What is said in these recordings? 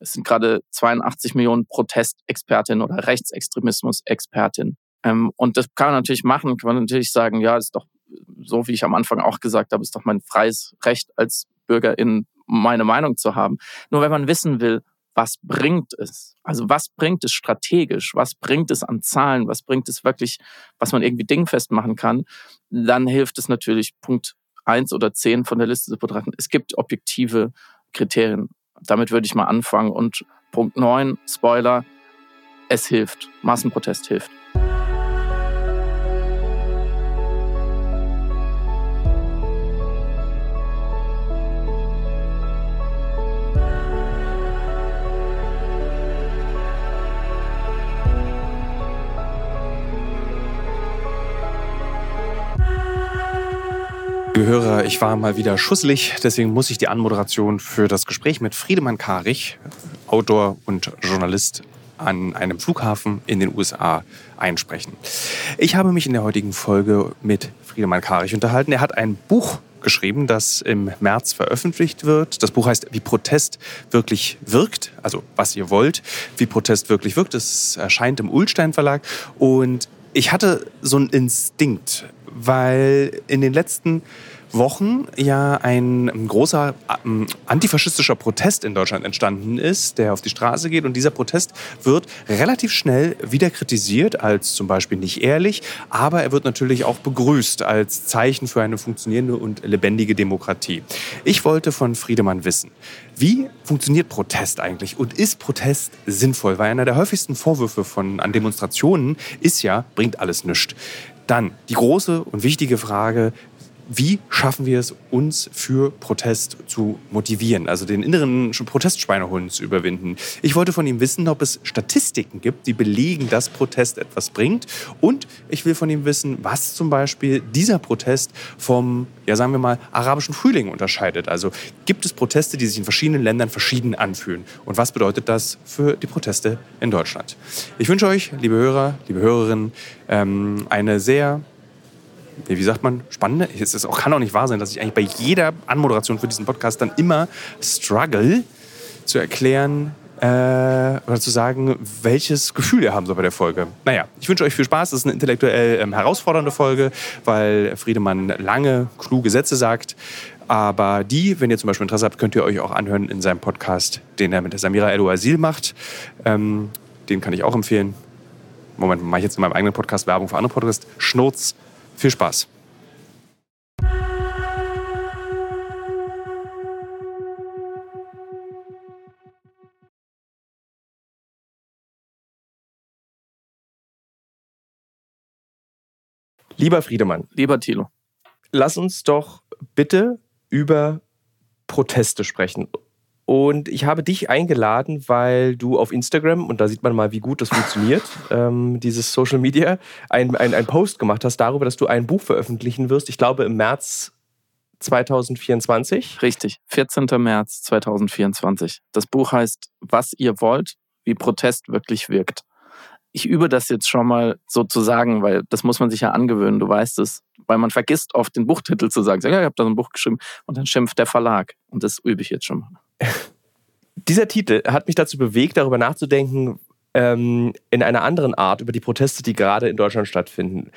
Es sind gerade 82 Millionen Protestexpertinnen oder Rechtsextremismus-Expertinnen. Ähm, und das kann man natürlich machen, kann man natürlich sagen, ja, ist doch so, wie ich am Anfang auch gesagt habe, ist doch mein freies Recht als Bürgerin, meine Meinung zu haben. Nur wenn man wissen will, was bringt es? Also was bringt es strategisch? Was bringt es an Zahlen? Was bringt es wirklich, was man irgendwie dingfest machen kann? Dann hilft es natürlich Punkt eins oder zehn von der Liste zu betrachten. Es gibt objektive Kriterien. Damit würde ich mal anfangen. Und Punkt neun, Spoiler, es hilft. Massenprotest hilft. Liebe Hörer, ich war mal wieder schusselig, deswegen muss ich die Anmoderation für das Gespräch mit Friedemann Karich, Autor und Journalist an einem Flughafen in den USA einsprechen. Ich habe mich in der heutigen Folge mit Friedemann Karich unterhalten. Er hat ein Buch geschrieben, das im März veröffentlicht wird. Das Buch heißt Wie Protest wirklich wirkt, also was ihr wollt, wie Protest wirklich wirkt. Es erscheint im Ulstein Verlag und ich hatte so einen Instinkt, weil in den letzten Wochen ja ein großer ähm, antifaschistischer Protest in Deutschland entstanden ist, der auf die Straße geht. Und dieser Protest wird relativ schnell wieder kritisiert als zum Beispiel nicht ehrlich, aber er wird natürlich auch begrüßt als Zeichen für eine funktionierende und lebendige Demokratie. Ich wollte von Friedemann wissen, wie funktioniert Protest eigentlich und ist Protest sinnvoll? Weil einer der häufigsten Vorwürfe von, an Demonstrationen ist ja, bringt alles nichts. Dann die große und wichtige Frage, wie schaffen wir es, uns für Protest zu motivieren, also den inneren Protestschweinehund zu überwinden. Ich wollte von ihm wissen, ob es Statistiken gibt, die belegen, dass Protest etwas bringt. Und ich will von ihm wissen, was zum Beispiel dieser Protest vom, ja sagen wir mal, arabischen Frühling unterscheidet. Also gibt es Proteste, die sich in verschiedenen Ländern verschieden anfühlen? Und was bedeutet das für die Proteste in Deutschland? Ich wünsche euch, liebe Hörer, liebe Hörerinnen, ähm, eine sehr wie sagt man, spannende. Es ist auch, kann auch nicht wahr sein, dass ich eigentlich bei jeder Anmoderation für diesen Podcast dann immer struggle zu erklären äh, oder zu sagen, welches Gefühl ihr haben soll bei der Folge. Naja, ich wünsche euch viel Spaß. Das ist eine intellektuell ähm, herausfordernde Folge, weil Friedemann lange, kluge Sätze sagt. Aber die, wenn ihr zum Beispiel Interesse habt, könnt ihr euch auch anhören in seinem Podcast, den er mit der Samira El Asil macht. Ähm, den kann ich auch empfehlen. Moment, mache ich jetzt in meinem eigenen Podcast Werbung für andere Podcasts. Schnurz viel Spaß. Lieber Friedemann. Lieber Thilo. Lass uns doch bitte über Proteste sprechen. Und ich habe dich eingeladen, weil du auf Instagram, und da sieht man mal, wie gut das funktioniert, ähm, dieses Social Media, ein, ein, ein Post gemacht hast darüber, dass du ein Buch veröffentlichen wirst. Ich glaube im März 2024. Richtig, 14. März 2024. Das Buch heißt Was ihr wollt, wie Protest wirklich wirkt. Ich übe das jetzt schon mal so zu sagen, weil das muss man sich ja angewöhnen, du weißt es. Weil man vergisst oft den Buchtitel zu sagen. Ja, ich habe da so ein Buch geschrieben und dann schimpft der Verlag. Und das übe ich jetzt schon mal. Dieser Titel hat mich dazu bewegt, darüber nachzudenken, ähm, in einer anderen Art über die Proteste, die gerade in Deutschland stattfinden.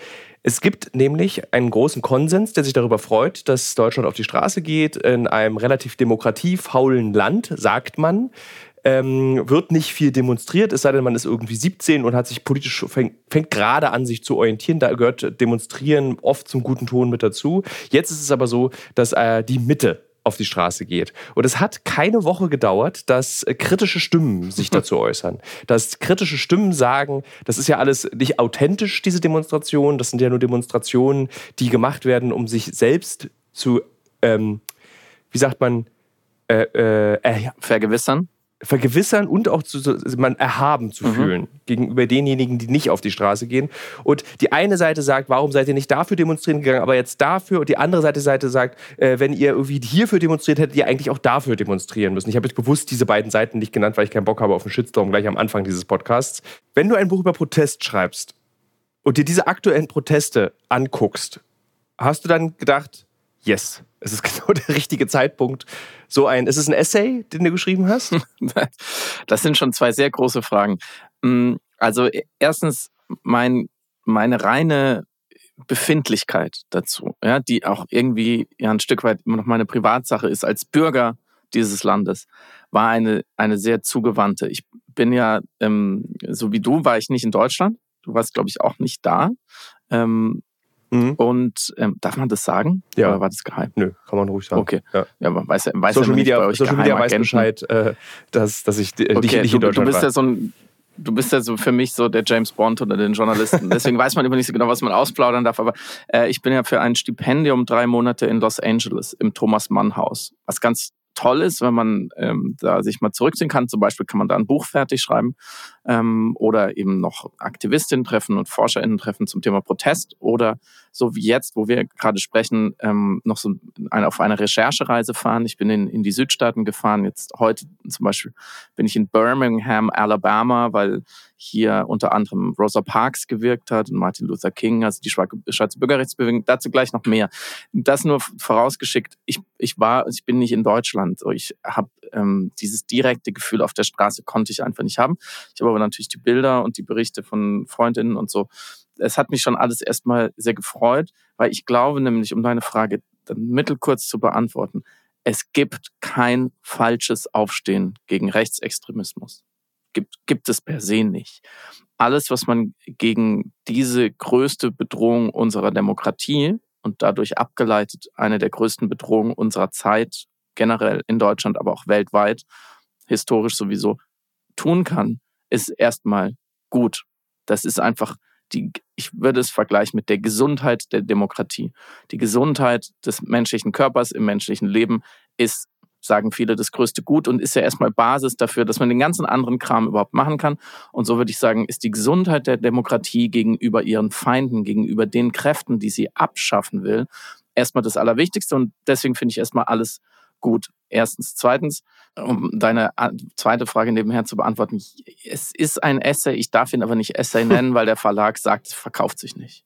Es gibt nämlich einen großen Konsens, der sich darüber freut, dass Deutschland auf die Straße geht. In einem relativ demokratiefaulen Land, sagt man, ähm, wird nicht viel demonstriert, es sei denn, man ist irgendwie 17 und hat sich politisch, fängt, fängt gerade an, sich zu orientieren. Da gehört Demonstrieren oft zum guten Ton mit dazu. Jetzt ist es aber so, dass äh, die Mitte auf die Straße geht. Und es hat keine Woche gedauert, dass äh, kritische Stimmen sich dazu äußern. Dass kritische Stimmen sagen, das ist ja alles nicht authentisch, diese Demonstrationen. Das sind ja nur Demonstrationen, die gemacht werden, um sich selbst zu, ähm, wie sagt man, äh, äh, äh vergewissern vergewissern und auch zu, man erhaben zu mhm. fühlen gegenüber denjenigen, die nicht auf die Straße gehen. Und die eine Seite sagt, warum seid ihr nicht dafür demonstrieren gegangen, aber jetzt dafür. Und die andere Seite, Seite sagt, äh, wenn ihr irgendwie hierfür demonstriert hättet, ihr eigentlich auch dafür demonstrieren müssen. Ich habe jetzt bewusst diese beiden Seiten nicht genannt, weil ich keinen Bock habe auf einen Shitstorm gleich am Anfang dieses Podcasts. Wenn du ein Buch über Protest schreibst und dir diese aktuellen Proteste anguckst, hast du dann gedacht, yes, Es ist genau der richtige Zeitpunkt. So ein, ist es ein Essay, den du geschrieben hast? Das sind schon zwei sehr große Fragen. Mm, also erstens mein, meine reine Befindlichkeit dazu, ja, die auch irgendwie ja ein Stück weit immer noch meine Privatsache ist als Bürger dieses Landes, war eine, eine sehr zugewandte. Ich bin ja, ähm, so wie du, war ich nicht in Deutschland. Du warst, glaube ich, auch nicht da. Ähm, mhm. Und ähm, darf man das sagen? Ja. Oder war das geheim? Nö, kann man ruhig sagen. Okay. Ja, ja man weiß, weiß Social ja Media, Social Media weiß Bescheid, äh, dass, dass ich äh, okay, nicht, du, in Deutschland du bist war. ja so ein du bist ja so für mich so der James Bond unter den Journalisten. Deswegen weiß man immer nicht so genau, was man ausplaudern darf. Aber äh, ich bin ja für ein Stipendium drei Monate in Los Angeles im Thomas Mann Haus, was ganz toll ist, wenn man ähm, da sich mal zurückziehen kann. Zum Beispiel kann man da ein Buch fertig schreiben ähm, oder eben noch Aktivistinnen treffen und ForscherInnen treffen zum Thema Protest oder so wie jetzt, wo wir gerade sprechen, ähm, noch so eine, auf eine Recherchereise fahren. Ich bin in, in die Südstaaten gefahren. Jetzt heute zum Beispiel bin ich in Birmingham, Alabama, weil hier unter anderem Rosa Parks gewirkt hat und Martin Luther King, also die schwarze Bürgerrechtsbewegung. Dazu gleich noch mehr. Das nur vorausgeschickt. Ich, ich war, ich bin nicht in Deutschland. Ich habe ähm, dieses direkte Gefühl auf der Straße konnte ich einfach nicht haben. Ich habe aber natürlich die Bilder und die Berichte von Freundinnen und so. Es hat mich schon alles erstmal sehr gefreut, weil ich glaube nämlich, um deine Frage mittelkurz zu beantworten, es gibt kein falsches Aufstehen gegen Rechtsextremismus gibt, gibt es per se nicht. Alles, was man gegen diese größte Bedrohung unserer Demokratie und dadurch abgeleitet eine der größten Bedrohungen unserer Zeit, generell in Deutschland, aber auch weltweit, historisch sowieso, tun kann, ist erstmal gut. Das ist einfach die, ich würde es vergleichen mit der Gesundheit der Demokratie. Die Gesundheit des menschlichen Körpers im menschlichen Leben ist sagen viele, das größte Gut und ist ja erstmal Basis dafür, dass man den ganzen anderen Kram überhaupt machen kann. Und so würde ich sagen, ist die Gesundheit der Demokratie gegenüber ihren Feinden, gegenüber den Kräften, die sie abschaffen will, erstmal das Allerwichtigste. Und deswegen finde ich erstmal alles gut. Erstens. Zweitens, um deine zweite Frage nebenher zu beantworten. Es ist ein Essay, ich darf ihn aber nicht Essay nennen, weil der Verlag sagt, es verkauft sich nicht.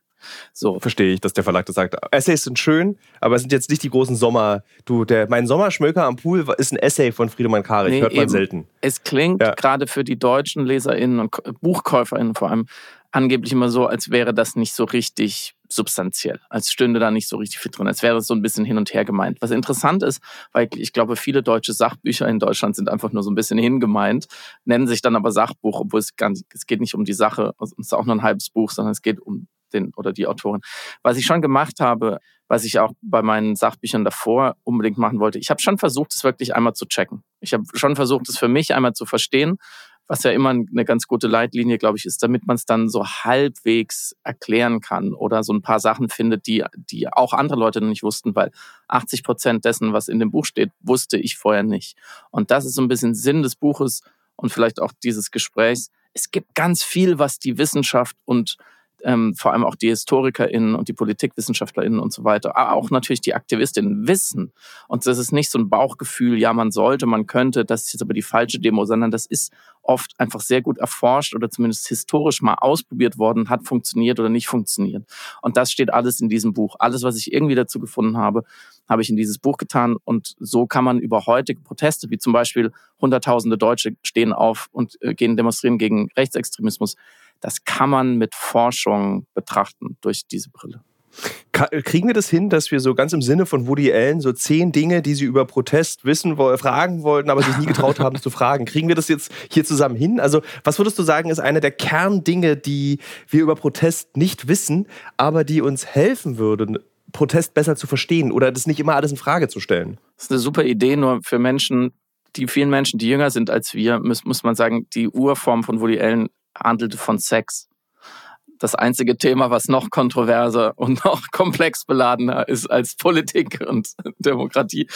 So. Verstehe ich, dass der Verlag das sagt. Essays sind schön, aber es sind jetzt nicht die großen Sommer. Du, der, mein Sommerschmöker am Pool ist ein Essay von Friedemann Karich, nee, hört man eben. selten. Es klingt ja. gerade für die deutschen LeserInnen und BuchkäuferInnen vor allem angeblich immer so, als wäre das nicht so richtig substanziell, als stünde da nicht so richtig viel drin, als wäre es so ein bisschen hin und her gemeint. Was interessant ist, weil ich glaube, viele deutsche Sachbücher in Deutschland sind einfach nur so ein bisschen hingemeint, nennen sich dann aber Sachbuch, obwohl es gar nicht, es geht nicht um die Sache, es ist auch nur ein halbes Buch, sondern es geht um den oder die Autorin. Was ich schon gemacht habe, was ich auch bei meinen Sachbüchern davor unbedingt machen wollte, ich habe schon versucht, es wirklich einmal zu checken. Ich habe schon versucht, es für mich einmal zu verstehen, was ja immer eine ganz gute Leitlinie, glaube ich, ist, damit man es dann so halbwegs erklären kann oder so ein paar Sachen findet, die, die auch andere Leute noch nicht wussten, weil 80 Prozent dessen, was in dem Buch steht, wusste ich vorher nicht. Und das ist so ein bisschen Sinn des Buches und vielleicht auch dieses Gesprächs. Es gibt ganz viel, was die Wissenschaft und ähm, vor allem auch die HistorikerInnen und die PolitikwissenschaftlerInnen und so weiter, aber auch natürlich die AktivistInnen wissen. Und das ist nicht so ein Bauchgefühl, ja, man sollte, man könnte, das ist jetzt aber die falsche Demo, sondern das ist oft einfach sehr gut erforscht oder zumindest historisch mal ausprobiert worden, hat funktioniert oder nicht funktioniert. Und das steht alles in diesem Buch. Alles, was ich irgendwie dazu gefunden habe, habe ich in dieses Buch getan. Und so kann man über heutige Proteste, wie zum Beispiel Hunderttausende Deutsche stehen auf und äh, gehen demonstrieren gegen Rechtsextremismus, das kann man mit Forschung betrachten durch diese Brille. Kriegen wir das hin, dass wir so ganz im Sinne von Woody Allen so zehn Dinge, die Sie über Protest wissen, fragen wollten, aber sich nie getraut haben zu fragen? Kriegen wir das jetzt hier zusammen hin? Also, was würdest du sagen, ist eine der Kerndinge, die wir über Protest nicht wissen, aber die uns helfen würden, Protest besser zu verstehen oder das nicht immer alles in Frage zu stellen? Das ist eine super Idee, nur für Menschen, die vielen Menschen, die jünger sind als wir, muss, muss man sagen, die Urform von Woody Allen handelte von Sex. Das einzige Thema, was noch kontroverser und noch komplex beladener ist als Politik und Demokratie.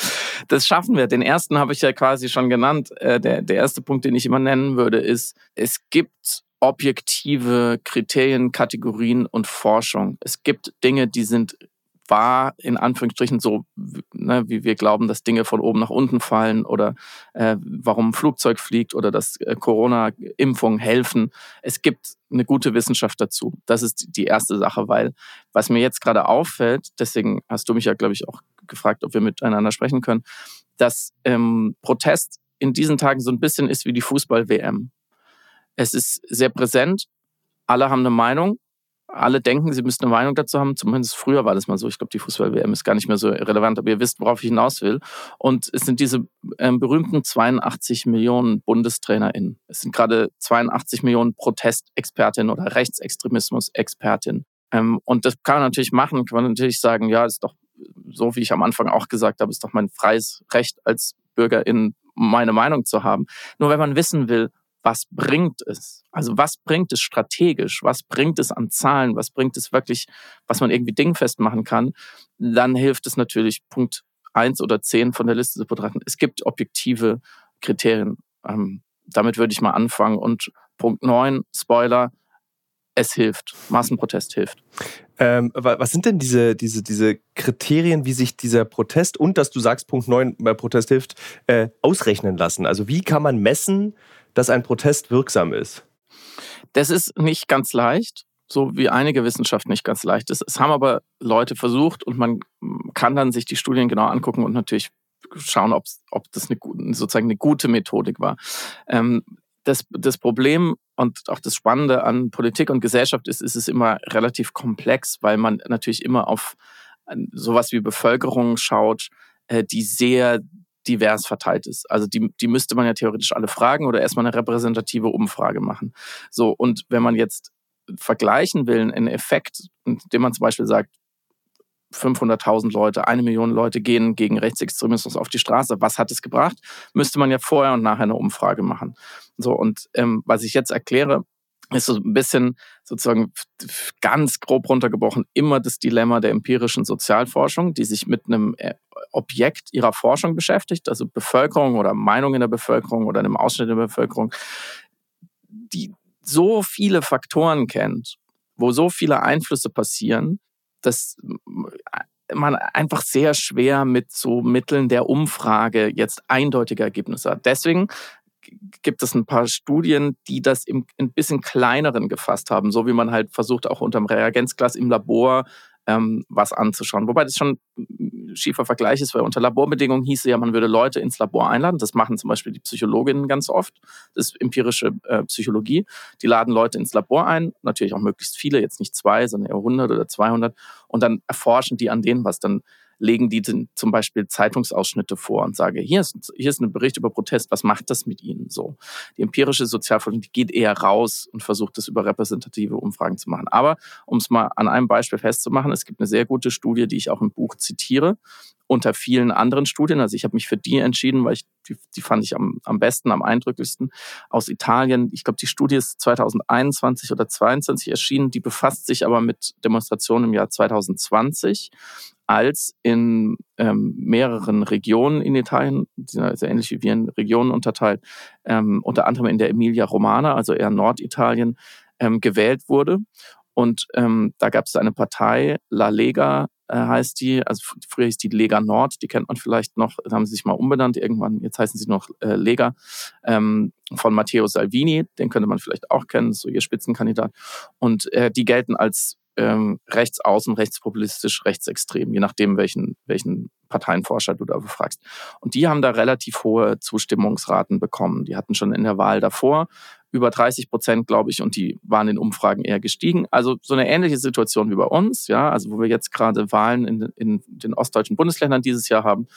Das schaffen wir. Den ersten habe ich ja quasi schon genannt. Äh, der, der erste Punkt, den ich immer nennen würde, ist, es gibt objektive Kriterien, Kategorien und Forschung. Es gibt Dinge, die sind war in Anführungsstrichen so, ne, wie wir glauben, dass Dinge von oben nach unten fallen oder äh, warum ein Flugzeug fliegt oder dass äh, Corona-Impfungen helfen. Es gibt eine gute Wissenschaft dazu. Das ist die erste Sache, weil was mir jetzt gerade auffällt, deswegen hast du mich ja, glaube ich, auch gefragt, ob wir miteinander sprechen können, dass ähm, Protest in diesen Tagen so ein bisschen ist wie die Fußball-WM. Es ist sehr präsent, alle haben eine Meinung, alle denken, sie müssten eine Meinung dazu haben. Zumindest früher war das mal so. Ich glaube, die Fußball-WM ist gar nicht mehr so relevant, aber ihr wisst, worauf ich hinaus will. Und es sind diese ähm, berühmten 82 Millionen BundestrainerInnen. Es sind gerade 82 Millionen Protestexpertinnen oder Rechtsextremismus-Expertinnen. Ähm, und das kann man natürlich machen, kann man natürlich sagen, ja, ist doch so, wie ich am Anfang auch gesagt habe, ist doch mein freies Recht als Bürgerin, meine Meinung zu haben. Nur wenn man wissen will, was bringt es? Also was bringt es strategisch? Was bringt es an Zahlen? Was bringt es wirklich, was man irgendwie dingfest machen kann? Dann hilft es natürlich Punkt eins oder zehn von der Liste zu betrachten. Es gibt objektive Kriterien. Ähm, damit würde ich mal anfangen. Und Punkt neun, Spoiler, es hilft. Massenprotest hilft. Ähm, was sind denn diese, diese, diese Kriterien, wie sich dieser Protest und dass du sagst, Punkt 9 bei Protest hilft, äh, ausrechnen lassen? Also wie kann man messen, dass ein Protest wirksam ist? Das ist nicht ganz leicht, so wie einige Wissenschaft nicht ganz leicht ist. Es haben aber Leute versucht und man kann dann sich die Studien genau angucken und natürlich schauen, ob das eine, sozusagen eine gute Methodik war. Ähm, das, das Problem und auch das Spannende an Politik und Gesellschaft ist, ist es immer relativ komplex, weil man natürlich immer auf sowas wie Bevölkerung schaut, äh, die sehr divers verteilt ist. Also die, die müsste man ja theoretisch alle fragen oder erstmal eine repräsentative Umfrage machen. So, und wenn man jetzt vergleichen will, einen Effekt, indem man zum Beispiel sagt, 500.000 Leute, eine Million Leute gehen gegen Rechtsextremismus auf die Straße. Was hat es gebracht? Müsste man ja vorher und nachher eine Umfrage machen. So, und ähm, was ich jetzt erkläre, ist so ein bisschen sozusagen ganz grob runtergebrochen immer das Dilemma der empirischen Sozialforschung, die sich mit einem äh, Objekt ihrer Forschung beschäftigt, also Bevölkerung oder Meinung in der Bevölkerung oder einem Ausschnitt der Bevölkerung, die so viele Faktoren kennt, wo so viele Einflüsse passieren, dass man einfach sehr schwer mit so Mitteln der Umfrage jetzt eindeutige Ergebnisse hat. Deswegen gibt es ein paar Studien, die das im, ein bisschen kleineren gefasst haben, so wie man halt versucht, auch unterm Reagenzglas im Labor ähm, was anzuschauen. Wobei das schon schiefer Vergleich ist, weil unter Laborbedingungen hieße ja, man würde Leute ins Labor einladen. Das machen zum Beispiel die Psychologinnen ganz oft. Das ist empirische äh, Psychologie. Die laden Leute ins Labor ein, natürlich auch möglichst viele, jetzt nicht zwei, sondern eher 100 oder 200. Und dann erforschen die an denen was. Dann legen die zum Beispiel Zeitungsausschnitte vor und sage, hier ist, hier ist ein Bericht über Protest, was macht das mit Ihnen so? Die empirische Sozialforschung, die geht eher raus und versucht das über repräsentative Umfragen zu machen. Aber um es mal an einem Beispiel festzumachen, es gibt eine sehr gute Studie, die ich auch im Buch zitiere, unter vielen anderen Studien. Also ich habe mich für die entschieden, weil ich die, die fand ich am, am besten, am eindrücklichsten aus Italien. Ich glaube, die Studie ist 2021 oder 2022 erschienen. Die befasst sich aber mit Demonstrationen im Jahr 2020 als in ähm, mehreren Regionen in Italien, sehr ähnlich wie wir in Regionen unterteilt, ähm, unter anderem in der Emilia Romana, also eher Norditalien, ähm, gewählt wurde. Und ähm, da gab es eine Partei, La Lega äh, heißt die, also früher hieß die Lega Nord, die kennt man vielleicht noch, da haben sie sich mal umbenannt irgendwann, jetzt heißen sie noch äh, Lega, ähm, von Matteo Salvini, den könnte man vielleicht auch kennen, so ihr Spitzenkandidat. Und äh, die gelten als ähm, rechtsaußen, rechtspopulistisch, rechtsextrem, je nachdem, welchen, welchen Parteienforscher du da befragst. Und die haben da relativ hohe Zustimmungsraten bekommen. Die hatten schon in der Wahl davor über 30 Prozent, glaube ich, und die waren in Umfragen eher gestiegen. Also so eine ähnliche Situation wie bei uns, ja, also wo wir jetzt gerade Wahlen in, in den ostdeutschen Bundesländern dieses Jahr haben,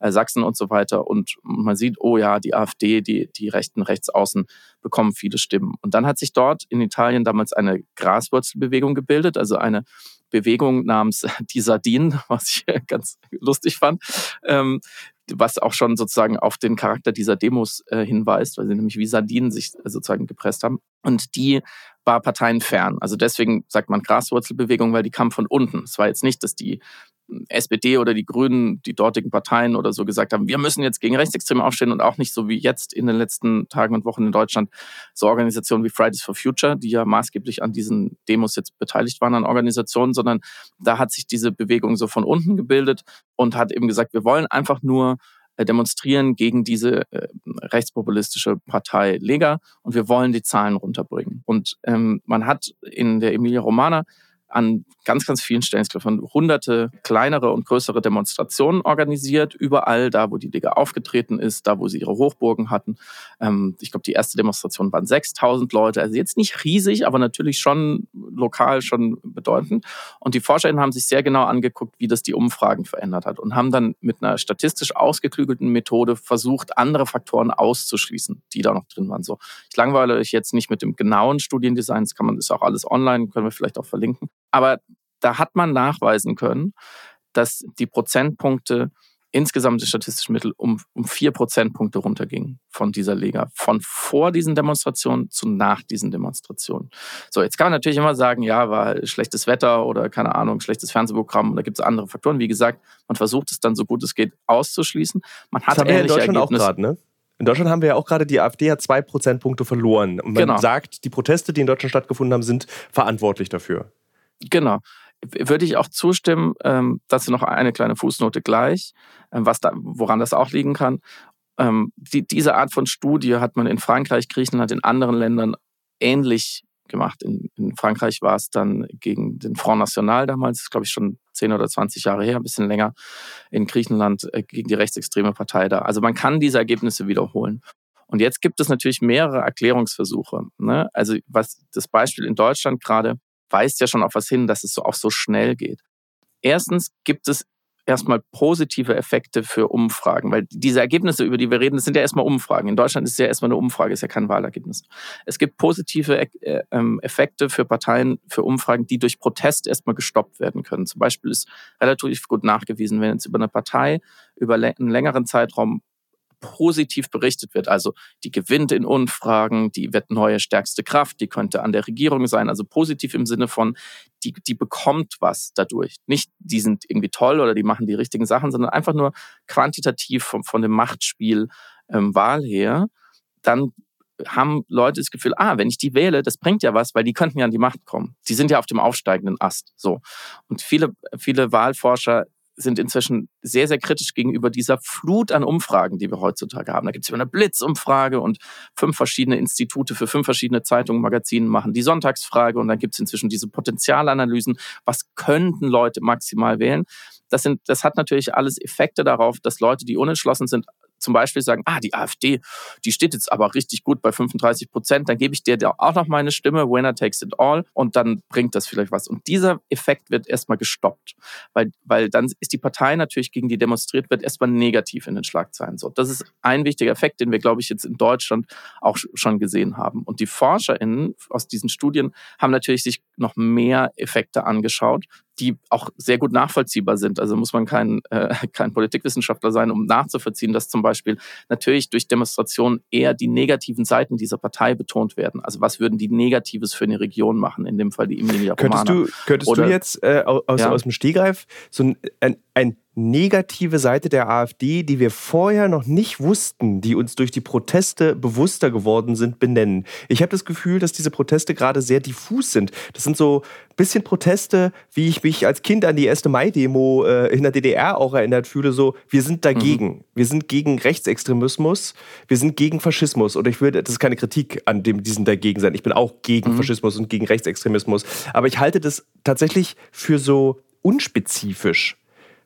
äh, Sachsen und so weiter. Und man sieht, oh ja, die AfD, die, die Rechten Rechtsaußen bekommen viele Stimmen. Und dann hat sich dort in Italien damals eine Graswurzelbewegung gebildet, also eine Bewegung namens die Sardinen, was ich ganz lustig fand, ähm, was auch schon sozusagen auf den Charakter dieser Demos äh, hinweist, weil sie nämlich wie Sardinen sich sozusagen gepresst haben. Und die war parteienfern. Also deswegen sagt man Graswurzelbewegung, weil die kam von unten. Es war jetzt nicht, dass die SPD oder die Grünen, die dortigen Parteien oder so gesagt haben, wir müssen jetzt gegen Rechtsextreme aufstehen und auch nicht so wie jetzt in den letzten Tagen und Wochen in Deutschland so Organisationen wie Fridays for Future, die ja maßgeblich an diesen Demos jetzt beteiligt waren an Organisationen, sondern da hat sich diese Bewegung so von unten gebildet und hat eben gesagt, wir wollen einfach nur demonstrieren gegen diese äh, rechtspopulistische Partei Lega und wir wollen die Zahlen runterbringen. Und ähm, man hat in der Emilia Romana an ganz, ganz vielen Stellen, ich glaube, von hunderte kleinere und größere Demonstrationen organisiert, überall da, wo die Liga aufgetreten ist, da, wo sie ihre Hochburgen hatten. Ähm, ich glaube, die erste Demonstration waren 6000 Leute, also jetzt nicht riesig, aber natürlich schon lokal schon bedeutend. Und die ForscherInnen haben sich sehr genau angeguckt, wie das die Umfragen verändert hat und haben dann mit einer statistisch ausgeklügelten Methode versucht, andere Faktoren auszuschließen, die da noch drin waren. So, ich langweile euch jetzt nicht mit dem genauen Studiendesign, das kann man, ist auch alles online, können wir vielleicht auch verlinken. Aber da hat man nachweisen können, dass die Prozentpunkte insgesamt die statistischen Mittel um, um vier Prozentpunkte runtergingen von dieser Liga. Von vor diesen Demonstrationen zu nach diesen Demonstrationen. So, jetzt kann man natürlich immer sagen, ja, war schlechtes Wetter oder keine Ahnung, schlechtes Fernsehprogramm, da gibt es andere Faktoren. Wie gesagt, man versucht es dann so gut es geht auszuschließen. Man hat das haben wir in Deutschland Ergebnisse. auch gerade, ne? In Deutschland haben wir ja auch gerade, die AfD hat zwei Prozentpunkte verloren. Und man genau. sagt, die Proteste, die in Deutschland stattgefunden haben, sind verantwortlich dafür. Genau würde ich auch zustimmen, ähm, dazu noch eine kleine Fußnote gleich, ähm, was da, woran das auch liegen kann. Ähm, die, diese Art von Studie hat man in Frankreich, Griechenland, in anderen Ländern ähnlich gemacht. In, in Frankreich war es dann gegen den Front National damals, glaube ich schon 10 oder 20 Jahre her, ein bisschen länger. In Griechenland äh, gegen die rechtsextreme Partei da. Also man kann diese Ergebnisse wiederholen. Und jetzt gibt es natürlich mehrere Erklärungsversuche. Ne? Also was das Beispiel in Deutschland gerade weist ja schon auf was hin, dass es so auch so schnell geht. Erstens gibt es erstmal positive Effekte für Umfragen, weil diese Ergebnisse, über die wir reden, das sind ja erstmal Umfragen. In Deutschland ist es ja erstmal eine Umfrage, ist ja kein Wahlergebnis. Es gibt positive äh, ähm, Effekte für Parteien, für Umfragen, die durch Protest erstmal gestoppt werden können. Zum Beispiel ist relativ gut nachgewiesen, wenn jetzt über eine Partei über einen längeren Zeitraum positiv berichtet wird. Also die gewinnt in Umfragen, die wird neue stärkste Kraft, die könnte an der Regierung sein. Also positiv im Sinne von, die, die bekommt was dadurch. Nicht, die sind irgendwie toll oder die machen die richtigen Sachen, sondern einfach nur quantitativ von, von dem Machtspiel ähm, Wahl her. Dann haben Leute das Gefühl, ah, wenn ich die wähle, das bringt ja was, weil die könnten ja an die Macht kommen. Die sind ja auf dem aufsteigenden Ast. So. Und viele, viele Wahlforscher sind inzwischen sehr, sehr kritisch gegenüber dieser Flut an Umfragen, die wir heutzutage haben. Da gibt es immer eine Blitzumfrage und fünf verschiedene Institute für fünf verschiedene Zeitungen, Magazinen machen die Sonntagsfrage und dann gibt es inzwischen diese Potenzialanalysen. Was könnten Leute maximal wählen? Das, sind, das hat natürlich alles Effekte darauf, dass Leute, die unentschlossen sind, zum Beispiel sagen, ah, die AfD, die steht jetzt aber richtig gut bei 35 Prozent, dann gebe ich dir auch noch meine Stimme, winner takes it all, und dann bringt das vielleicht was. Und dieser Effekt wird erstmal gestoppt, weil, weil dann ist die Partei natürlich, gegen die demonstriert wird, erstmal negativ in den Schlagzeilen. So, das ist ein wichtiger Effekt, den wir, glaube ich, jetzt in Deutschland auch schon gesehen haben. Und die ForscherInnen aus diesen Studien haben natürlich sich noch mehr Effekte angeschaut, die auch sehr gut nachvollziehbar sind. Also muss man kein, äh, kein Politikwissenschaftler sein, um nachzuvollziehen, dass zum Beispiel natürlich durch Demonstrationen eher die negativen Seiten dieser Partei betont werden. Also was würden die Negatives für eine Region machen, in dem Fall die Emilia Romana. Könntest du, könntest Oder, du jetzt äh, aus, ja? aus dem Stegreif so ein, ein, ein negative Seite der AfD, die wir vorher noch nicht wussten, die uns durch die Proteste bewusster geworden sind, benennen. Ich habe das Gefühl, dass diese Proteste gerade sehr diffus sind. Das sind so ein bisschen Proteste, wie ich mich als Kind an die 1. Mai-Demo äh, in der DDR auch erinnert fühle, so, wir sind dagegen. Mhm. Wir sind gegen Rechtsextremismus, wir sind gegen Faschismus. Und ich würde, das ist keine Kritik an dem, diesen dagegen sein. Ich bin auch gegen mhm. Faschismus und gegen Rechtsextremismus. Aber ich halte das tatsächlich für so unspezifisch.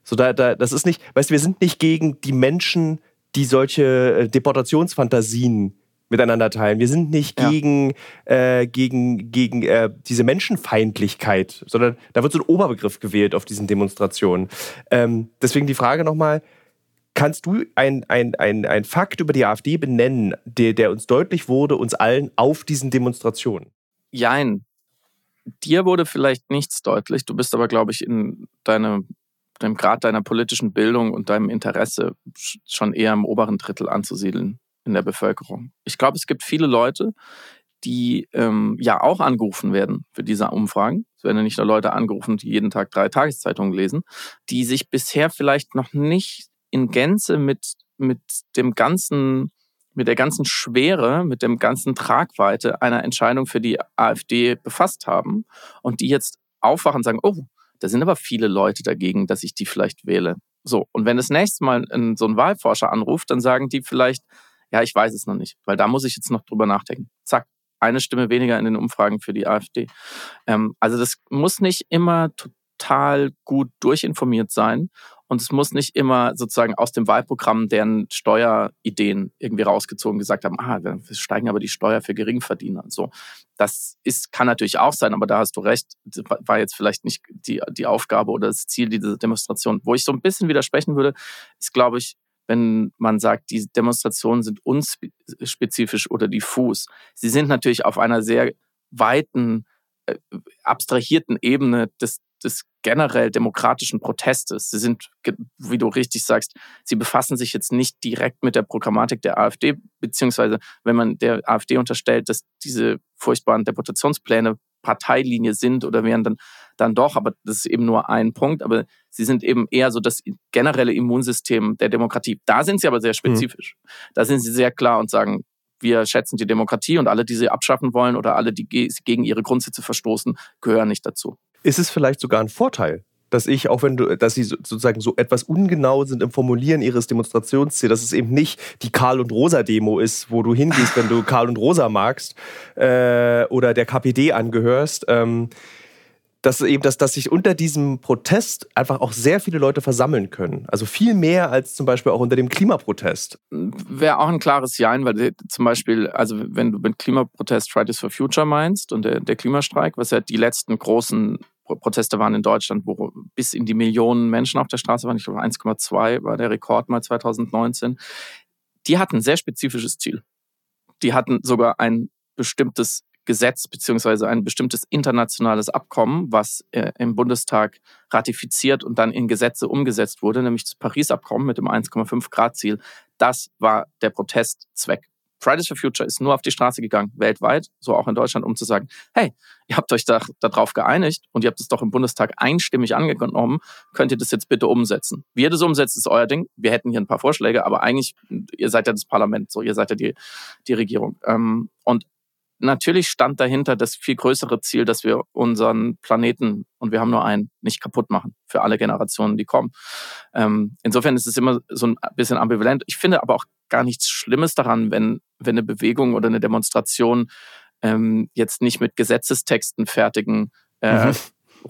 So, da, da, das ist nicht, weißt du, wir sind nicht gegen die Menschen, die solche äh, Deportationsfantasien miteinander teilen. Wir sind nicht ja. gegen, äh, gegen, gegen äh, diese Menschenfeindlichkeit, sondern da wird so ein Oberbegriff gewählt auf diesen Demonstrationen. Ähm, deswegen die Frage nochmal, kannst du ein, ein, ein, ein Fakt über die AfD benennen, der, der uns deutlich wurde, uns allen auf diesen Demonstrationen? Jein. Dir wurde vielleicht nichts deutlich. Du bist aber, glaube ich, in deinem dem Grad deiner politischen Bildung und deinem Interesse schon eher im oberen Drittel anzusiedeln in der Bevölkerung. Ich glaube, es gibt viele Leute, die ähm, ja auch angerufen werden für diese Umfragen. Es werden ja nicht nur Leute angerufen, die jeden Tag drei Tageszeitungen lesen, die sich bisher vielleicht noch nicht in Gänze mit, mit dem ganzen, mit der ganzen Schwere, mit dem ganzen Tragweite einer Entscheidung für die AfD befasst haben und die jetzt aufwachen und sagen, oh, da sind aber viele Leute dagegen, dass ich die vielleicht wähle. So, und wenn das nächste Mal so ein Wahlforscher anruft, dann sagen die vielleicht, ja, ich weiß es noch nicht, weil da muss ich jetzt noch drüber nachdenken. Zack, eine Stimme weniger in den Umfragen für die AfD. Ähm, also das muss nicht immer total gut durchinformiert sein. Und es muss nicht immer sozusagen aus dem Wahlprogramm deren Steuerideen irgendwie rausgezogen gesagt haben, ah, wir steigen aber die Steuer für Geringverdiener. So, das ist, kann natürlich auch sein, aber da hast du recht, war jetzt vielleicht nicht die, die Aufgabe oder das Ziel dieser Demonstration. Wo ich so ein bisschen widersprechen würde, ist, glaube ich, wenn man sagt, die Demonstrationen sind unspezifisch oder diffus. Sie sind natürlich auf einer sehr weiten, äh, abstrahierten Ebene des, des generell demokratischen Protestes. Sie sind, wie du richtig sagst, sie befassen sich jetzt nicht direkt mit der Programmatik der AfD, beziehungsweise wenn man der AfD unterstellt, dass diese furchtbaren Deputationspläne Parteilinie sind oder wären dann, dann doch, aber das ist eben nur ein Punkt, aber sie sind eben eher so das generelle Immunsystem der Demokratie. Da sind sie aber sehr mhm. spezifisch. Mhm. Da sind sie sehr klar und sagen, wir schätzen die Demokratie und alle, die sie abschaffen wollen oder alle, die gegen ihre Grundsätze verstoßen, gehören nicht dazu. Ist es vielleicht sogar ein Vorteil, dass ich, auch wenn du, dass sie sozusagen so etwas ungenau sind im Formulieren ihres Demonstrationsziels, dass es eben nicht die Karl- und Rosa-Demo ist, wo du hingehst, wenn du Karl und Rosa magst äh, oder der KPD angehörst. Ähm, dass eben, dass, dass sich unter diesem Protest einfach auch sehr viele Leute versammeln können. Also viel mehr als zum Beispiel auch unter dem Klimaprotest. Wäre auch ein klares Ja, weil zum Beispiel, also wenn du mit Klimaprotest Fridays for Future meinst und der, der Klimastreik, was ja die letzten großen Proteste waren in Deutschland, wo bis in die Millionen Menschen auf der Straße waren. Ich glaube, 1,2 war der Rekord mal 2019. Die hatten ein sehr spezifisches Ziel. Die hatten sogar ein bestimmtes Gesetz beziehungsweise ein bestimmtes internationales Abkommen, was äh, im Bundestag ratifiziert und dann in Gesetze umgesetzt wurde, nämlich das Paris-Abkommen mit dem 1,5 Grad-Ziel. Das war der Protestzweck Fridays for Future ist nur auf die Straße gegangen, weltweit, so auch in Deutschland, um zu sagen, hey, ihr habt euch da, darauf geeinigt und ihr habt es doch im Bundestag einstimmig angenommen, könnt ihr das jetzt bitte umsetzen. Wie ihr das umsetzt, ist euer Ding. Wir hätten hier ein paar Vorschläge, aber eigentlich, ihr seid ja das Parlament, so, ihr seid ja die, die Regierung. Ähm, und natürlich stand dahinter das viel größere Ziel, dass wir unseren Planeten, und wir haben nur einen, nicht kaputt machen für alle Generationen, die kommen. Ähm, insofern ist es immer so ein bisschen ambivalent. Ich finde aber auch gar nichts Schlimmes daran, wenn, wenn eine Bewegung oder eine Demonstration ähm, jetzt nicht mit Gesetzestexten fertigen äh, mhm.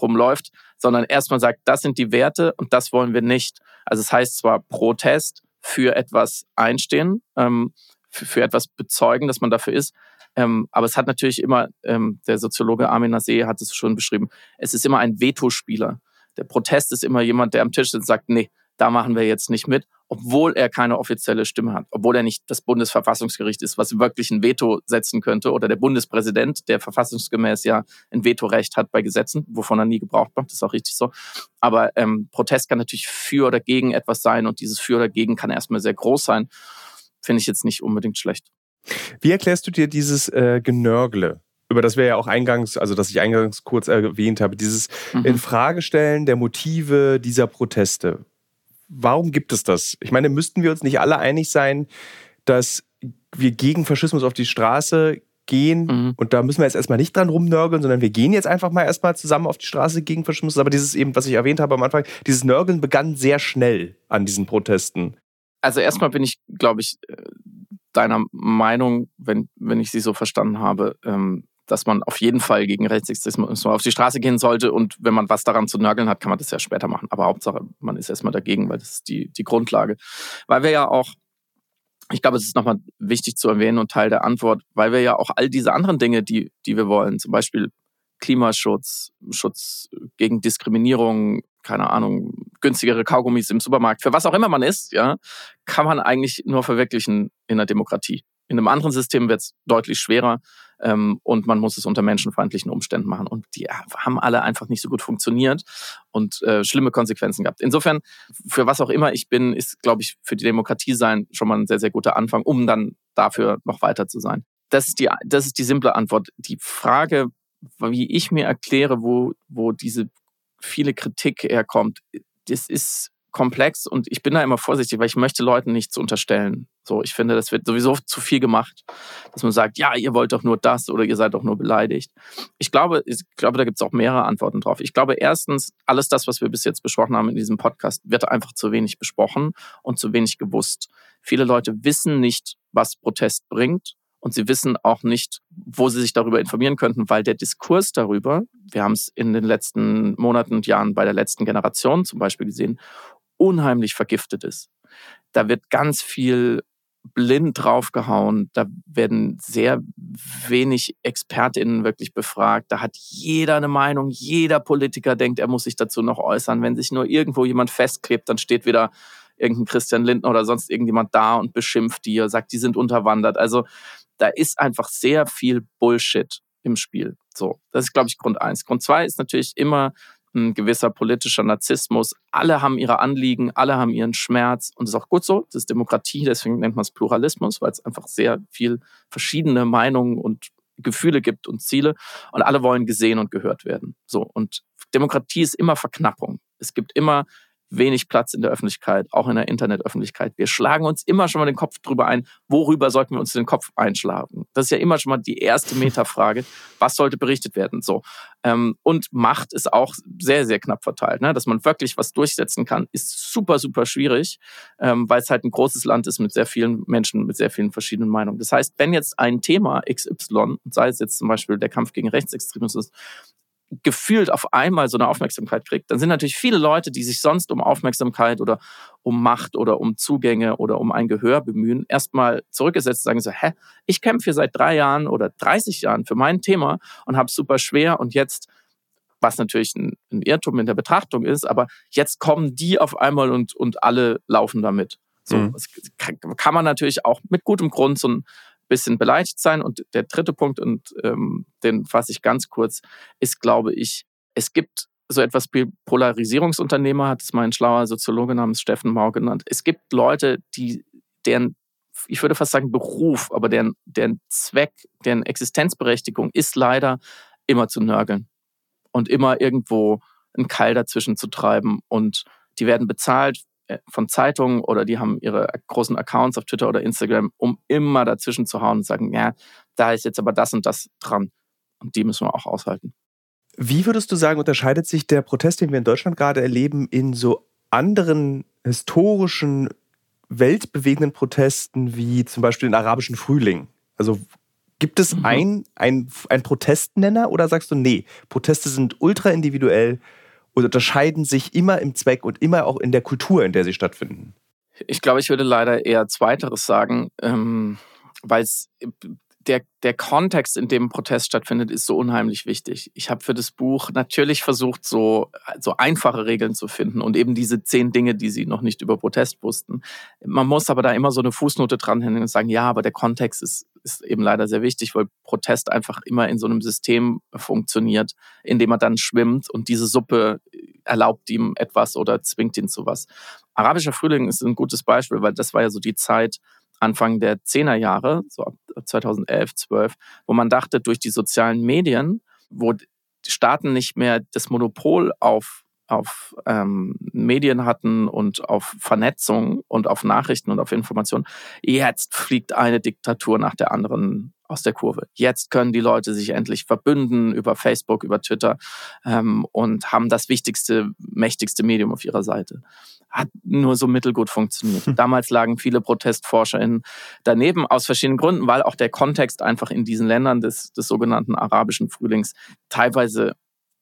rumläuft, sondern erstmal sagt, das sind die Werte und das wollen wir nicht. Also es heißt zwar Protest für etwas einstehen, ähm, für, für etwas bezeugen, dass man dafür ist, ähm, aber es hat natürlich immer, ähm, der Soziologe Armin Nasee hat es schon beschrieben, es ist immer ein Vetospieler. Der Protest ist immer jemand, der am Tisch sitzt und sagt, nee, da machen wir jetzt nicht mit, obwohl er keine offizielle Stimme hat, obwohl er nicht das Bundesverfassungsgericht ist, was wirklich ein Veto setzen könnte, oder der Bundespräsident, der verfassungsgemäß ja ein Vetorecht hat bei Gesetzen, wovon er nie gebraucht macht, ist auch richtig so. Aber ähm, Protest kann natürlich für oder gegen etwas sein und dieses für oder gegen kann erstmal sehr groß sein. Finde ich jetzt nicht unbedingt schlecht. Wie erklärst du dir dieses äh, Genörgle? über das wir ja auch eingangs, also das ich eingangs kurz erwähnt habe, dieses mhm. Infragestellen der Motive dieser Proteste. Warum gibt es das? Ich meine, müssten wir uns nicht alle einig sein, dass wir gegen Faschismus auf die Straße gehen mhm. und da müssen wir jetzt erstmal nicht dran rumnörgeln, sondern wir gehen jetzt einfach mal erstmal zusammen auf die Straße gegen Faschismus. Aber dieses eben, was ich erwähnt habe am Anfang, dieses Nörgeln begann sehr schnell an diesen Protesten. Also erstmal bin ich, glaube ich, äh, deiner Meinung, wenn, wenn ich sie so verstanden habe, ähm, dass man auf jeden Fall gegen Rechtsextremismus auf die Straße gehen sollte und wenn man was daran zu nörgeln hat, kann man das ja später machen. Aber Hauptsache, man ist erstmal dagegen, weil das ist die, die Grundlage. Weil wir ja auch, ich glaube, es ist nochmal wichtig zu erwähnen und Teil der Antwort, weil wir ja auch all diese anderen Dinge, die, die wir wollen, zum Beispiel Klimaschutz, Schutz gegen Diskriminierung, keine Ahnung, günstigere Kaugummis im Supermarkt, für was auch immer man ist, ja, kann man eigentlich nur verwirklichen in der Demokratie. In einem anderen System wird es deutlich schwerer ähm, und man muss es unter menschenfeindlichen Umständen machen. Und die haben alle einfach nicht so gut funktioniert und äh, schlimme Konsequenzen gehabt. Insofern, für was auch immer ich bin, ist, glaube ich, für die Demokratie sein schon mal ein sehr, sehr guter Anfang, um dann dafür noch weiter zu sein. Das ist die, das ist die simple Antwort. Die Frage, wie ich mir erkläre, wo, wo diese viele Kritik herkommt, das ist komplex und ich bin da immer vorsichtig, weil ich möchte Leuten nichts unterstellen. So, ich finde, das wird sowieso zu viel gemacht, dass man sagt, ja, ihr wollt doch nur das oder ihr seid doch nur beleidigt. Ich glaube, ich glaube, da gibt es auch mehrere Antworten drauf. Ich glaube, erstens, alles das, was wir bis jetzt besprochen haben in diesem Podcast, wird einfach zu wenig besprochen und zu wenig gewusst. Viele Leute wissen nicht, was Protest bringt und sie wissen auch nicht, wo sie sich darüber informieren könnten, weil der Diskurs darüber, wir haben es in den letzten Monaten und Jahren bei der letzten Generation zum Beispiel gesehen, unheimlich vergiftet ist. Da wird ganz viel blind draufgehauen. Da werden sehr wenig ExpertInnen wirklich befragt. Da hat jeder eine Meinung. Jeder Politiker denkt, er muss sich dazu noch äußern. Wenn sich nur irgendwo jemand festklebt, dann steht wieder irgendein Christian Lindner oder sonst irgendjemand da und beschimpft die, sagt, die sind unterwandert. Also da ist einfach sehr viel Bullshit im Spiel. So, das ist, glaube ich, Grund eins. Grund zwei ist natürlich immer ein gewisser politischer Narzissmus. Alle haben ihre Anliegen, alle haben ihren Schmerz und das ist auch gut so. Das ist Demokratie, deswegen nennt man es Pluralismus, weil es einfach sehr viel verschiedene Meinungen und Gefühle gibt und Ziele und alle wollen gesehen und gehört werden. So und Demokratie ist immer Verknappung. Es gibt immer wenig Platz in der Öffentlichkeit, auch in der Internetöffentlichkeit. Wir schlagen uns immer schon mal den Kopf drüber ein, worüber sollten wir uns den Kopf einschlagen? Das ist ja immer schon mal die erste Metafrage. Was sollte berichtet werden? So. Ähm, und Macht ist auch sehr, sehr knapp verteilt. Ne? Dass man wirklich was durchsetzen kann, ist super, super schwierig, ähm, weil es halt ein großes Land ist mit sehr vielen Menschen, mit sehr vielen verschiedenen Meinungen. Das heißt, wenn jetzt ein Thema XY, sei es jetzt zum Beispiel der Kampf gegen Rechtsextremismus, gefühlt auf einmal so eine Aufmerksamkeit kriegt, dann sind natürlich viele Leute, die sich sonst um Aufmerksamkeit oder um Macht oder um Zugänge oder um ein Gehör bemühen, erstmal zurückgesetzt und sagen so, hä, ich kämpfe hier seit drei Jahren oder 30 Jahren für mein Thema und habe super schwer und jetzt, was natürlich ein, ein, Irrtum in der Betrachtung ist, aber jetzt kommen die auf einmal und, und alle laufen damit. So, mhm. das kann, kann man natürlich auch mit gutem Grund so ein bisschen beleidigt sein. Und der dritte Punkt, und ähm, den fasse ich ganz kurz, ist, glaube ich, es gibt so etwas wie Polarisierungsunternehmer, hat es mal ein schlauer Soziologe namens Steffen Mau genannt. Es gibt Leute, die deren, ich würde fast sagen Beruf, aber deren, deren Zweck, deren Existenzberechtigung ist leider immer zu nörgeln und immer irgendwo einen Keil dazwischen zu treiben. Und die werden bezahlt von Zeitungen oder die haben ihre großen Accounts auf Twitter oder Instagram, um immer dazwischen zu hauen und sagen, ja, da ist jetzt aber das und das dran. Und die müssen wir auch aushalten. Wie würdest du sagen, unterscheidet sich der Protest, den wir in Deutschland gerade erleben, in so anderen historischen, weltbewegenden Protesten wie zum Beispiel den arabischen Frühling? Also gibt es mhm. ein, ein, ein Protestnenner oder sagst du, nee, Proteste sind ultra individuell und unterscheiden sich immer im Zweck und immer auch in der Kultur, in der sie stattfinden? Ich glaube, ich würde leider eher Zweiteres sagen, ähm, weil es der, der Kontext, in dem Protest stattfindet, ist so unheimlich wichtig. Ich habe für das Buch natürlich versucht, so, so einfache Regeln zu finden und eben diese zehn Dinge, die sie noch nicht über Protest wussten. Man muss aber da immer so eine Fußnote dranhängen und sagen, ja, aber der Kontext ist, ist eben leider sehr wichtig, weil Protest einfach immer in so einem System funktioniert, in dem er dann schwimmt und diese Suppe erlaubt ihm etwas oder zwingt ihn zu was. Arabischer Frühling ist ein gutes Beispiel, weil das war ja so die Zeit, Anfang der 10er Jahre, so ab 2011, 12, wo man dachte, durch die sozialen Medien, wo Staaten nicht mehr das Monopol auf, auf ähm, Medien hatten und auf Vernetzung und auf Nachrichten und auf Informationen, jetzt fliegt eine Diktatur nach der anderen aus der Kurve. Jetzt können die Leute sich endlich verbünden über Facebook, über Twitter ähm, und haben das wichtigste, mächtigste Medium auf ihrer Seite. Hat nur so mittelgut funktioniert. Hm. Damals lagen viele ProtestforscherInnen daneben aus verschiedenen Gründen, weil auch der Kontext einfach in diesen Ländern des, des sogenannten arabischen Frühlings teilweise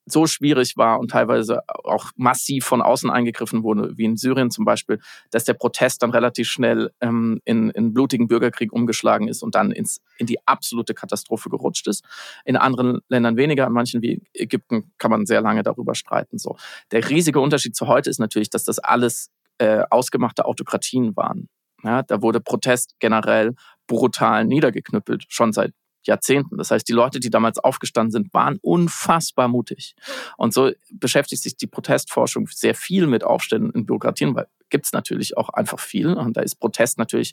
so schwierig war und teilweise auch massiv von außen eingegriffen wurde, wie in Syrien zum Beispiel, dass der Protest dann relativ schnell ähm, in, in blutigen Bürgerkrieg umgeschlagen ist und dann ins, in die absolute Katastrophe gerutscht ist. In anderen Ländern weniger, in manchen wie Ägypten kann man sehr lange darüber streiten. So. Der riesige Unterschied zu heute ist natürlich, dass das alles äh, ausgemachte Autokratien waren. Ja, da wurde Protest generell brutal niedergeknüppelt, schon seit Jahrzehnten. Das heißt, die Leute, die damals aufgestanden sind, waren unfassbar mutig. Und so beschäftigt sich die Protestforschung sehr viel mit Aufständen in Bürokratien, weil gibt es natürlich auch einfach viel. Und da ist Protest natürlich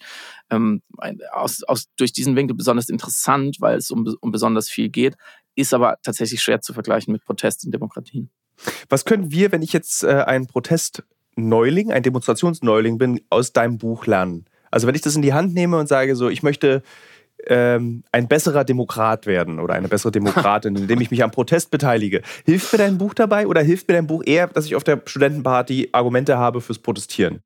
ähm, aus, aus, durch diesen Winkel besonders interessant, weil es um, um besonders viel geht, ist aber tatsächlich schwer zu vergleichen mit Protest in Demokratien. Was können wir, wenn ich jetzt äh, ein Protestneuling, ein Demonstrationsneuling bin, aus deinem Buch lernen? Also wenn ich das in die Hand nehme und sage so, ich möchte ähm, ein besserer Demokrat werden oder eine bessere Demokratin, indem ich mich am Protest beteilige. Hilft mir dein Buch dabei oder hilft mir dein Buch eher, dass ich auf der Studentenparty Argumente habe fürs Protestieren?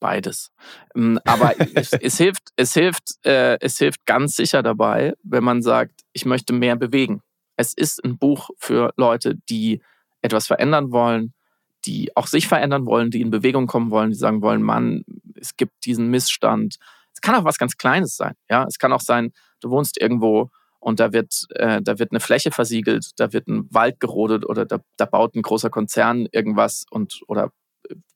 Beides. Ähm, aber es, es, hilft, es hilft, äh, es hilft ganz sicher dabei, wenn man sagt, ich möchte mehr bewegen. Es ist ein Buch für Leute, die etwas verändern wollen, die auch sich verändern wollen, die in Bewegung kommen wollen, die sagen wollen, Mann, es gibt diesen Missstand. Es kann auch was ganz Kleines sein. Ja, es kann auch sein, du wohnst irgendwo und da wird, äh, da wird eine Fläche versiegelt, da wird ein Wald gerodet oder da, da baut ein großer Konzern irgendwas und oder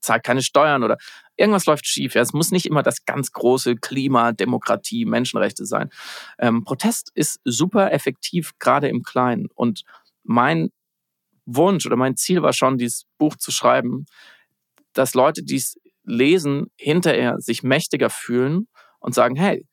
zahlt keine Steuern oder irgendwas läuft schief. Ja, es muss nicht immer das ganz große Klima, Demokratie, Menschenrechte sein. Ähm, Protest ist super effektiv, gerade im Kleinen. Und mein Wunsch oder mein Ziel war schon, dieses Buch zu schreiben, dass Leute, die es lesen, hinterher sich mächtiger fühlen und sagen, hey,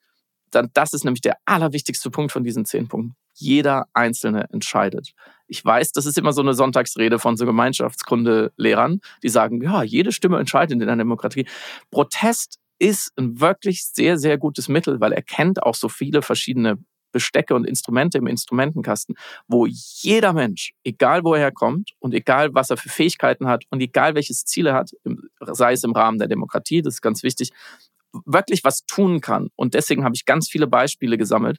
dann, das ist nämlich der allerwichtigste Punkt von diesen zehn Punkten. Jeder Einzelne entscheidet. Ich weiß, das ist immer so eine Sonntagsrede von so Gemeinschaftskunde-Lehrern, die sagen, ja, jede Stimme entscheidet in einer Demokratie. Protest ist ein wirklich sehr, sehr gutes Mittel, weil er kennt auch so viele verschiedene Bestecke und Instrumente im Instrumentenkasten, wo jeder Mensch, egal wo er kommt und egal was er für Fähigkeiten hat und egal welches Ziel er hat, sei es im Rahmen der Demokratie, das ist ganz wichtig, wirklich was tun kann. Und deswegen habe ich ganz viele Beispiele gesammelt,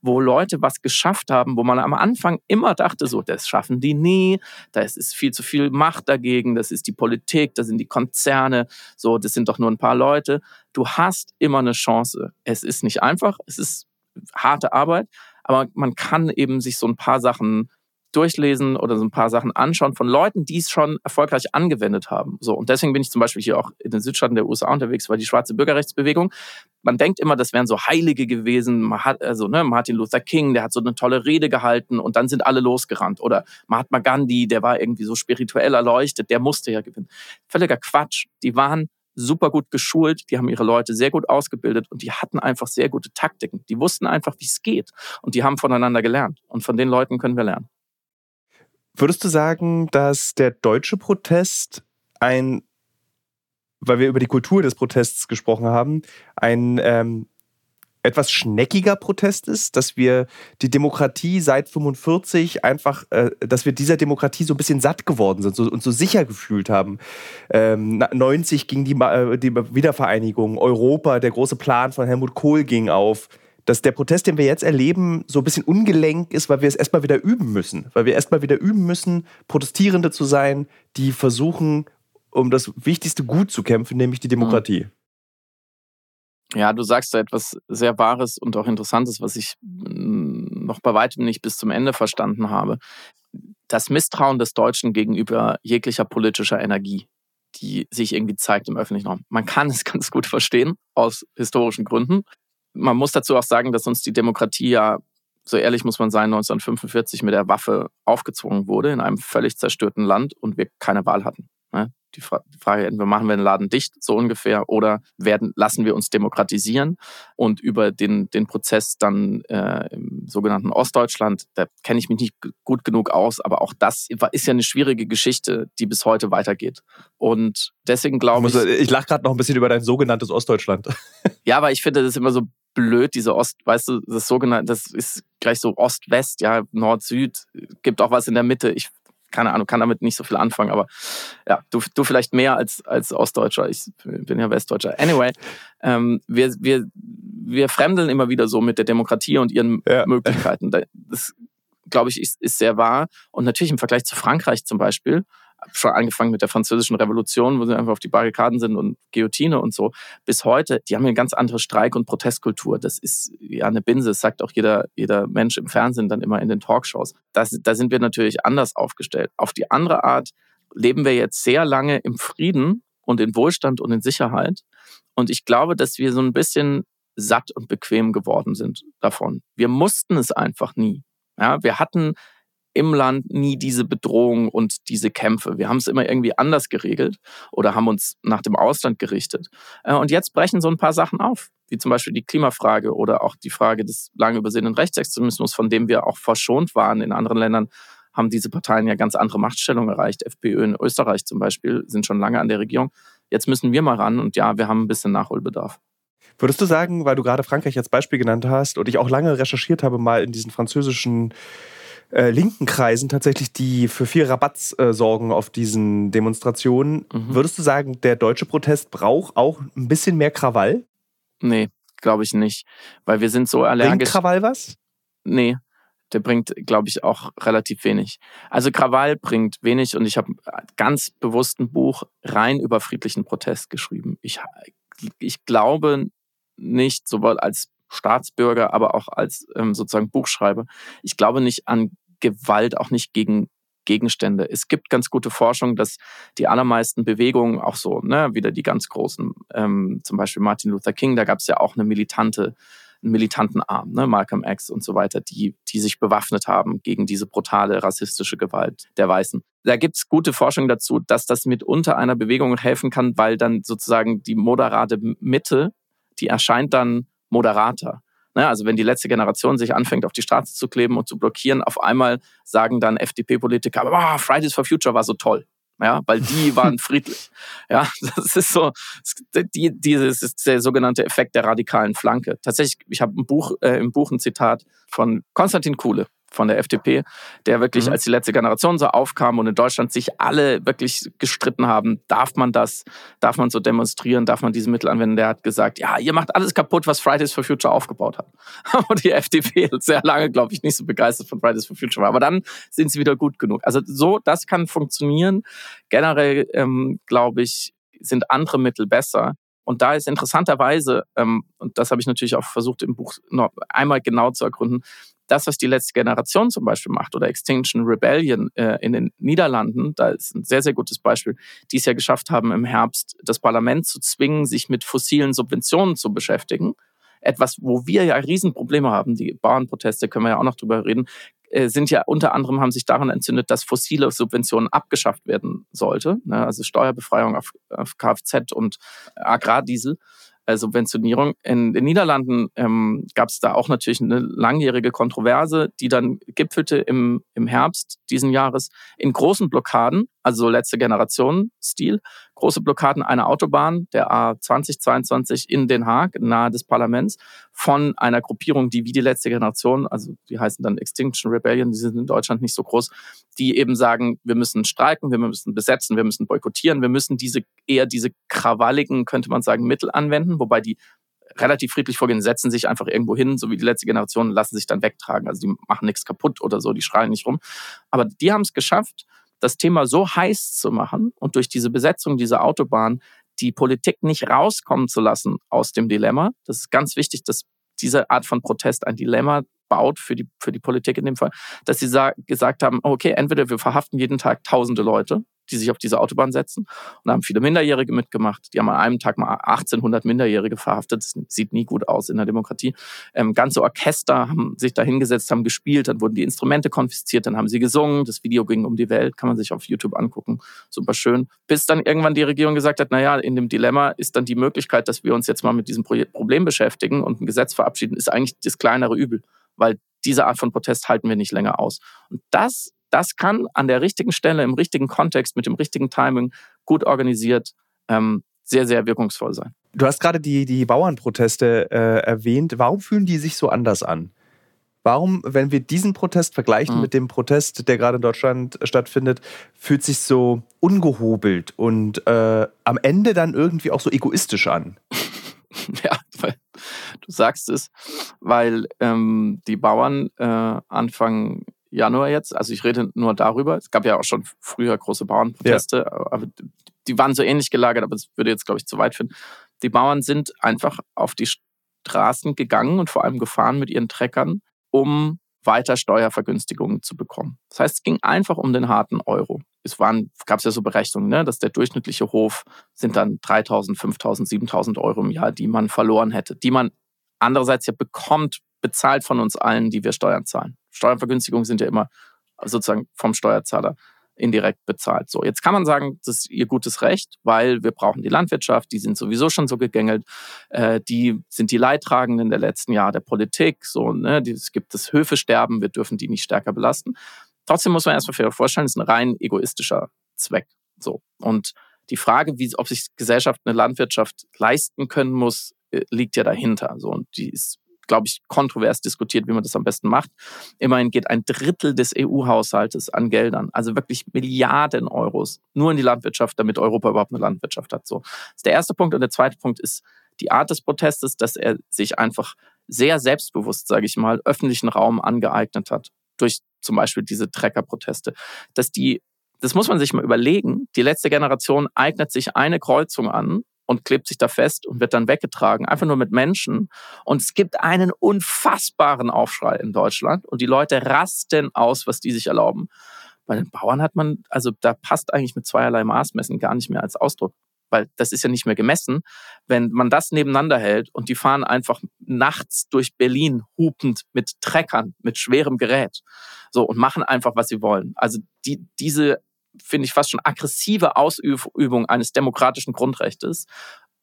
wo Leute was geschafft haben, wo man am Anfang immer dachte, so, das schaffen die nie, da ist viel zu viel Macht dagegen, das ist die Politik, das sind die Konzerne, so, das sind doch nur ein paar Leute. Du hast immer eine Chance. Es ist nicht einfach, es ist harte Arbeit, aber man kann eben sich so ein paar Sachen durchlesen oder so ein paar Sachen anschauen von Leuten, die es schon erfolgreich angewendet haben. So und deswegen bin ich zum Beispiel hier auch in den Südstaaten der USA unterwegs, weil die schwarze Bürgerrechtsbewegung. Man denkt immer, das wären so Heilige gewesen. Man hat, also ne, Martin Luther King, der hat so eine tolle Rede gehalten und dann sind alle losgerannt. Oder Mahatma Gandhi, der war irgendwie so spirituell erleuchtet, der musste ja gewinnen. Völliger Quatsch. Die waren super gut geschult, die haben ihre Leute sehr gut ausgebildet und die hatten einfach sehr gute Taktiken. Die wussten einfach, wie es geht und die haben voneinander gelernt. Und von den Leuten können wir lernen. Würdest du sagen, dass der deutsche Protest ein, weil wir über die Kultur des Protests gesprochen haben, ein ähm, etwas schneckiger Protest ist, dass wir die Demokratie seit 45 einfach, äh, dass wir dieser Demokratie so ein bisschen satt geworden sind so, und so sicher gefühlt haben. Ähm, 90 ging die, äh, die Wiedervereinigung, Europa, der große Plan von Helmut Kohl ging auf dass der Protest, den wir jetzt erleben, so ein bisschen ungelenk ist, weil wir es erstmal wieder üben müssen. Weil wir erstmal wieder üben müssen, Protestierende zu sein, die versuchen, um das wichtigste Gut zu kämpfen, nämlich die Demokratie. Ja, du sagst da etwas sehr Wahres und auch Interessantes, was ich mm, noch bei weitem nicht bis zum Ende verstanden habe. Das Misstrauen des Deutschen gegenüber jeglicher politischer Energie, die sich irgendwie zeigt im öffentlichen Raum. Man kann es ganz gut verstehen, aus historischen Gründen man muss dazu auch sagen, dass uns die Demokratie ja, so ehrlich muss man sein, 1945 mit der Waffe aufgezwungen wurde in einem völlig zerstörten Land und wir keine Wahl hatten. Ne? Die Frage, entweder machen wir den Laden dicht, so ungefähr, oder werden, lassen wir uns demokratisieren und über den, den Prozess dann äh, im sogenannten Ostdeutschland, da kenne ich mich nicht gut genug aus, aber auch das ist ja eine schwierige Geschichte, die bis heute weitergeht. Und deswegen glaube ich. Ich lache gerade noch ein bisschen über dein sogenanntes Ostdeutschland. Ja, aber ich finde das immer so blöd, diese Ost, weißt du, das sogenannte, das ist gleich so Ost-West, ja, Nord-Süd, gibt auch was in der Mitte. Ich, keine Ahnung, kann damit nicht so viel anfangen, aber ja, du, du vielleicht mehr als, als Ostdeutscher. Ich bin ja Westdeutscher. Anyway, ähm, wir, wir, wir fremdeln immer wieder so mit der Demokratie und ihren ja. Möglichkeiten. Das, glaube ich, ist, ist sehr wahr. Und natürlich im Vergleich zu Frankreich zum Beispiel, schon angefangen mit der französischen Revolution, wo sie einfach auf die Barrikaden sind und Guillotine und so, bis heute, die haben eine ganz andere Streik- und Protestkultur. Das ist ja eine Binse, das sagt auch jeder, jeder Mensch im Fernsehen dann immer in den Talkshows. Das, da sind wir natürlich anders aufgestellt. Auf die andere Art leben wir jetzt sehr lange im Frieden und in Wohlstand und in Sicherheit. Und ich glaube, dass wir so ein bisschen satt und bequem geworden sind davon. Wir mussten es einfach nie. Ja, wir hatten im Land nie diese Bedrohung und diese Kämpfe. Wir haben es immer irgendwie anders geregelt oder haben uns nach dem Ausland gerichtet. Äh, und jetzt brechen so ein paar Sachen auf, wie zum Beispiel die Klimafrage oder auch die Frage des lange übersehenen Rechtsextremismus, von dem wir auch verschont waren. In anderen Ländern haben diese Parteien ja ganz andere Machtstellungen erreicht. FPÖ in Österreich zum Beispiel sind schon lange an der Regierung. Jetzt müssen wir mal ran und ja, wir haben ein bisschen Nachholbedarf. Würdest du sagen, weil du gerade Frankreich als Beispiel genannt hast und ich auch lange recherchiert habe, mal in diesen französischen äh, linken Kreisen tatsächlich, die für viel Rabatz äh, sorgen auf diesen Demonstrationen. Mhm. Würdest du sagen, der deutsche Protest braucht auch ein bisschen mehr Krawall? Nee, glaube ich nicht. Weil wir sind so allergisch. Bringt Krawall was? Nee, der bringt, glaube ich, auch relativ wenig. Also Krawall bringt wenig und ich habe ganz bewusst ein Buch rein über friedlichen Protest geschrieben. Ich, ich glaube nicht, sowohl als Staatsbürger, aber auch als ähm, sozusagen Buchschreiber, ich glaube nicht an Gewalt, auch nicht gegen Gegenstände. Es gibt ganz gute Forschung, dass die allermeisten Bewegungen auch so, ne, wieder die ganz großen, ähm, zum Beispiel Martin Luther King, da gab es ja auch eine militante, einen militanten Arm, ne, Malcolm X und so weiter, die, die sich bewaffnet haben gegen diese brutale rassistische Gewalt der Weißen. Da gibt es gute Forschung dazu, dass das mitunter einer Bewegung helfen kann, weil dann sozusagen die moderate Mitte, die erscheint dann moderater. Ne, also wenn die letzte Generation sich anfängt, auf die Straße zu kleben und zu blockieren, auf einmal sagen dann FDP-Politiker, oh, Fridays for Future war so toll. Ja, weil die waren friedlich. Ja, das ist so, die, dieses ist der sogenannte Effekt der radikalen Flanke. Tatsächlich, ich habe ein Buch, äh, im Buch ein Zitat von Konstantin Kuhle, von der FDP, der wirklich, mhm. als die letzte Generation so aufkam und in Deutschland sich alle wirklich gestritten haben, darf man das, darf man so demonstrieren, darf man diese Mittel anwenden, der hat gesagt, ja, ihr macht alles kaputt, was Fridays for Future aufgebaut hat. Und die FDP sehr lange, glaube ich, nicht so begeistert von Fridays for Future war. Aber dann sind sie wieder gut genug. Also so, das kann funktionieren. Generell, ähm, glaube ich, sind andere Mittel besser. Und da ist interessanterweise, ähm, und das habe ich natürlich auch versucht im Buch noch einmal genau zu ergründen, das, was die letzte Generation zum Beispiel macht oder Extinction Rebellion äh, in den Niederlanden, da ist ein sehr, sehr gutes Beispiel, die es ja geschafft haben, im Herbst das Parlament zu zwingen, sich mit fossilen Subventionen zu beschäftigen. Etwas, wo wir ja Riesenprobleme haben, die Bauernproteste, können wir ja auch noch drüber reden, äh, sind ja unter anderem haben sich daran entzündet, dass fossile Subventionen abgeschafft werden sollte, ne? also Steuerbefreiung auf, auf Kfz und Agrardiesel Subventionierung. In den Niederlanden ähm, gab es da auch natürlich eine langjährige Kontroverse, die dann gipfelte im, im Herbst diesen Jahres in großen Blockaden, also letzte Generation Stil, große Blockaden einer Autobahn, der A2022 in Den Haag, nahe des Parlaments, von einer Gruppierung, die wie die letzte Generation, also die heißen dann Extinction Rebellion, die sind in Deutschland nicht so groß, die eben sagen, wir müssen streiken, wir müssen besetzen, wir müssen boykottieren, wir müssen diese eher diese krawalligen, könnte man sagen, Mittel anwenden, wobei die relativ friedlich vorgehen, setzen sich einfach irgendwo hin, so wie die letzte Generation, lassen sich dann wegtragen. Also die machen nichts kaputt oder so, die schreien nicht rum. Aber die haben es geschafft, das Thema so heiß zu machen und durch diese Besetzung dieser Autobahn die Politik nicht rauskommen zu lassen aus dem Dilemma. Das ist ganz wichtig, dass diese Art von Protest ein Dilemma baut für die, für die Politik in dem Fall, dass sie gesagt haben, okay, entweder wir verhaften jeden Tag tausende Leute die sich auf diese Autobahn setzen. Und da haben viele Minderjährige mitgemacht. Die haben an einem Tag mal 1800 Minderjährige verhaftet. Das sieht nie gut aus in der Demokratie. Ähm, ganze Orchester haben sich da hingesetzt, haben gespielt, dann wurden die Instrumente konfisziert, dann haben sie gesungen. Das Video ging um die Welt, kann man sich auf YouTube angucken. Super schön. Bis dann irgendwann die Regierung gesagt hat, naja, in dem Dilemma ist dann die Möglichkeit, dass wir uns jetzt mal mit diesem Problem beschäftigen und ein Gesetz verabschieden, ist eigentlich das kleinere Übel. Weil diese Art von Protest halten wir nicht länger aus. Und das das kann an der richtigen Stelle, im richtigen Kontext, mit dem richtigen Timing, gut organisiert, ähm, sehr, sehr wirkungsvoll sein. Du hast gerade die, die Bauernproteste äh, erwähnt. Warum fühlen die sich so anders an? Warum, wenn wir diesen Protest vergleichen mhm. mit dem Protest, der gerade in Deutschland stattfindet, fühlt sich so ungehobelt und äh, am Ende dann irgendwie auch so egoistisch an? ja, weil du sagst es, weil ähm, die Bauern äh, Anfang Januar jetzt. Also ich rede nur darüber. Es gab ja auch schon früher große Bauernproteste, ja. aber die waren so ähnlich gelagert, aber das würde jetzt, glaube ich, zu weit führen. Die Bauern sind einfach auf die Straßen gegangen und vor allem gefahren mit ihren Treckern, um weiter Steuervergünstigungen zu bekommen. Das heißt, es ging einfach um den harten Euro. Es waren, gab es ja so Berechnungen, ne, dass der durchschnittliche Hof sind dann 3.000, 5.000, 7.000 Euro im Jahr, die man verloren hätte, die man andererseits ja bekommt, bezahlt von uns allen, die wir Steuern zahlen. Steuervergünstigungen sind ja immer sozusagen vom Steuerzahler indirekt bezahlt. So, jetzt kann man sagen, das ist ihr gutes Recht, weil wir brauchen die Landwirtschaft, die sind sowieso schon so gegängelt, äh, die sind die Leidtragenden der letzten Jahre der Politik, so, ne, es gibt das Höfesterben, wir dürfen die nicht stärker belasten. Trotzdem muss man erstmal vorstellen, es ist ein rein egoistischer Zweck. So. Und die Frage, wie, ob sich Gesellschaft eine Landwirtschaft leisten können muss, äh, liegt ja dahinter. So, und die ist glaube ich, kontrovers diskutiert, wie man das am besten macht. Immerhin geht ein Drittel des EU-Haushaltes an Geldern, also wirklich Milliarden Euros, nur in die Landwirtschaft, damit Europa überhaupt eine Landwirtschaft hat. So, das ist der erste Punkt. Und der zweite Punkt ist die Art des Protestes, dass er sich einfach sehr selbstbewusst, sage ich mal, öffentlichen Raum angeeignet hat durch zum Beispiel diese Trecker-Proteste, dass die das muss man sich mal überlegen. Die letzte Generation eignet sich eine Kreuzung an und klebt sich da fest und wird dann weggetragen, einfach nur mit Menschen. Und es gibt einen unfassbaren Aufschrei in Deutschland und die Leute rasten aus, was die sich erlauben. Bei den Bauern hat man, also da passt eigentlich mit zweierlei Maßmessen gar nicht mehr als Ausdruck, weil das ist ja nicht mehr gemessen. Wenn man das nebeneinander hält und die fahren einfach nachts durch Berlin hupend mit Treckern, mit schwerem Gerät, so und machen einfach, was sie wollen. Also die, diese finde ich, fast schon aggressive Ausübung eines demokratischen Grundrechtes,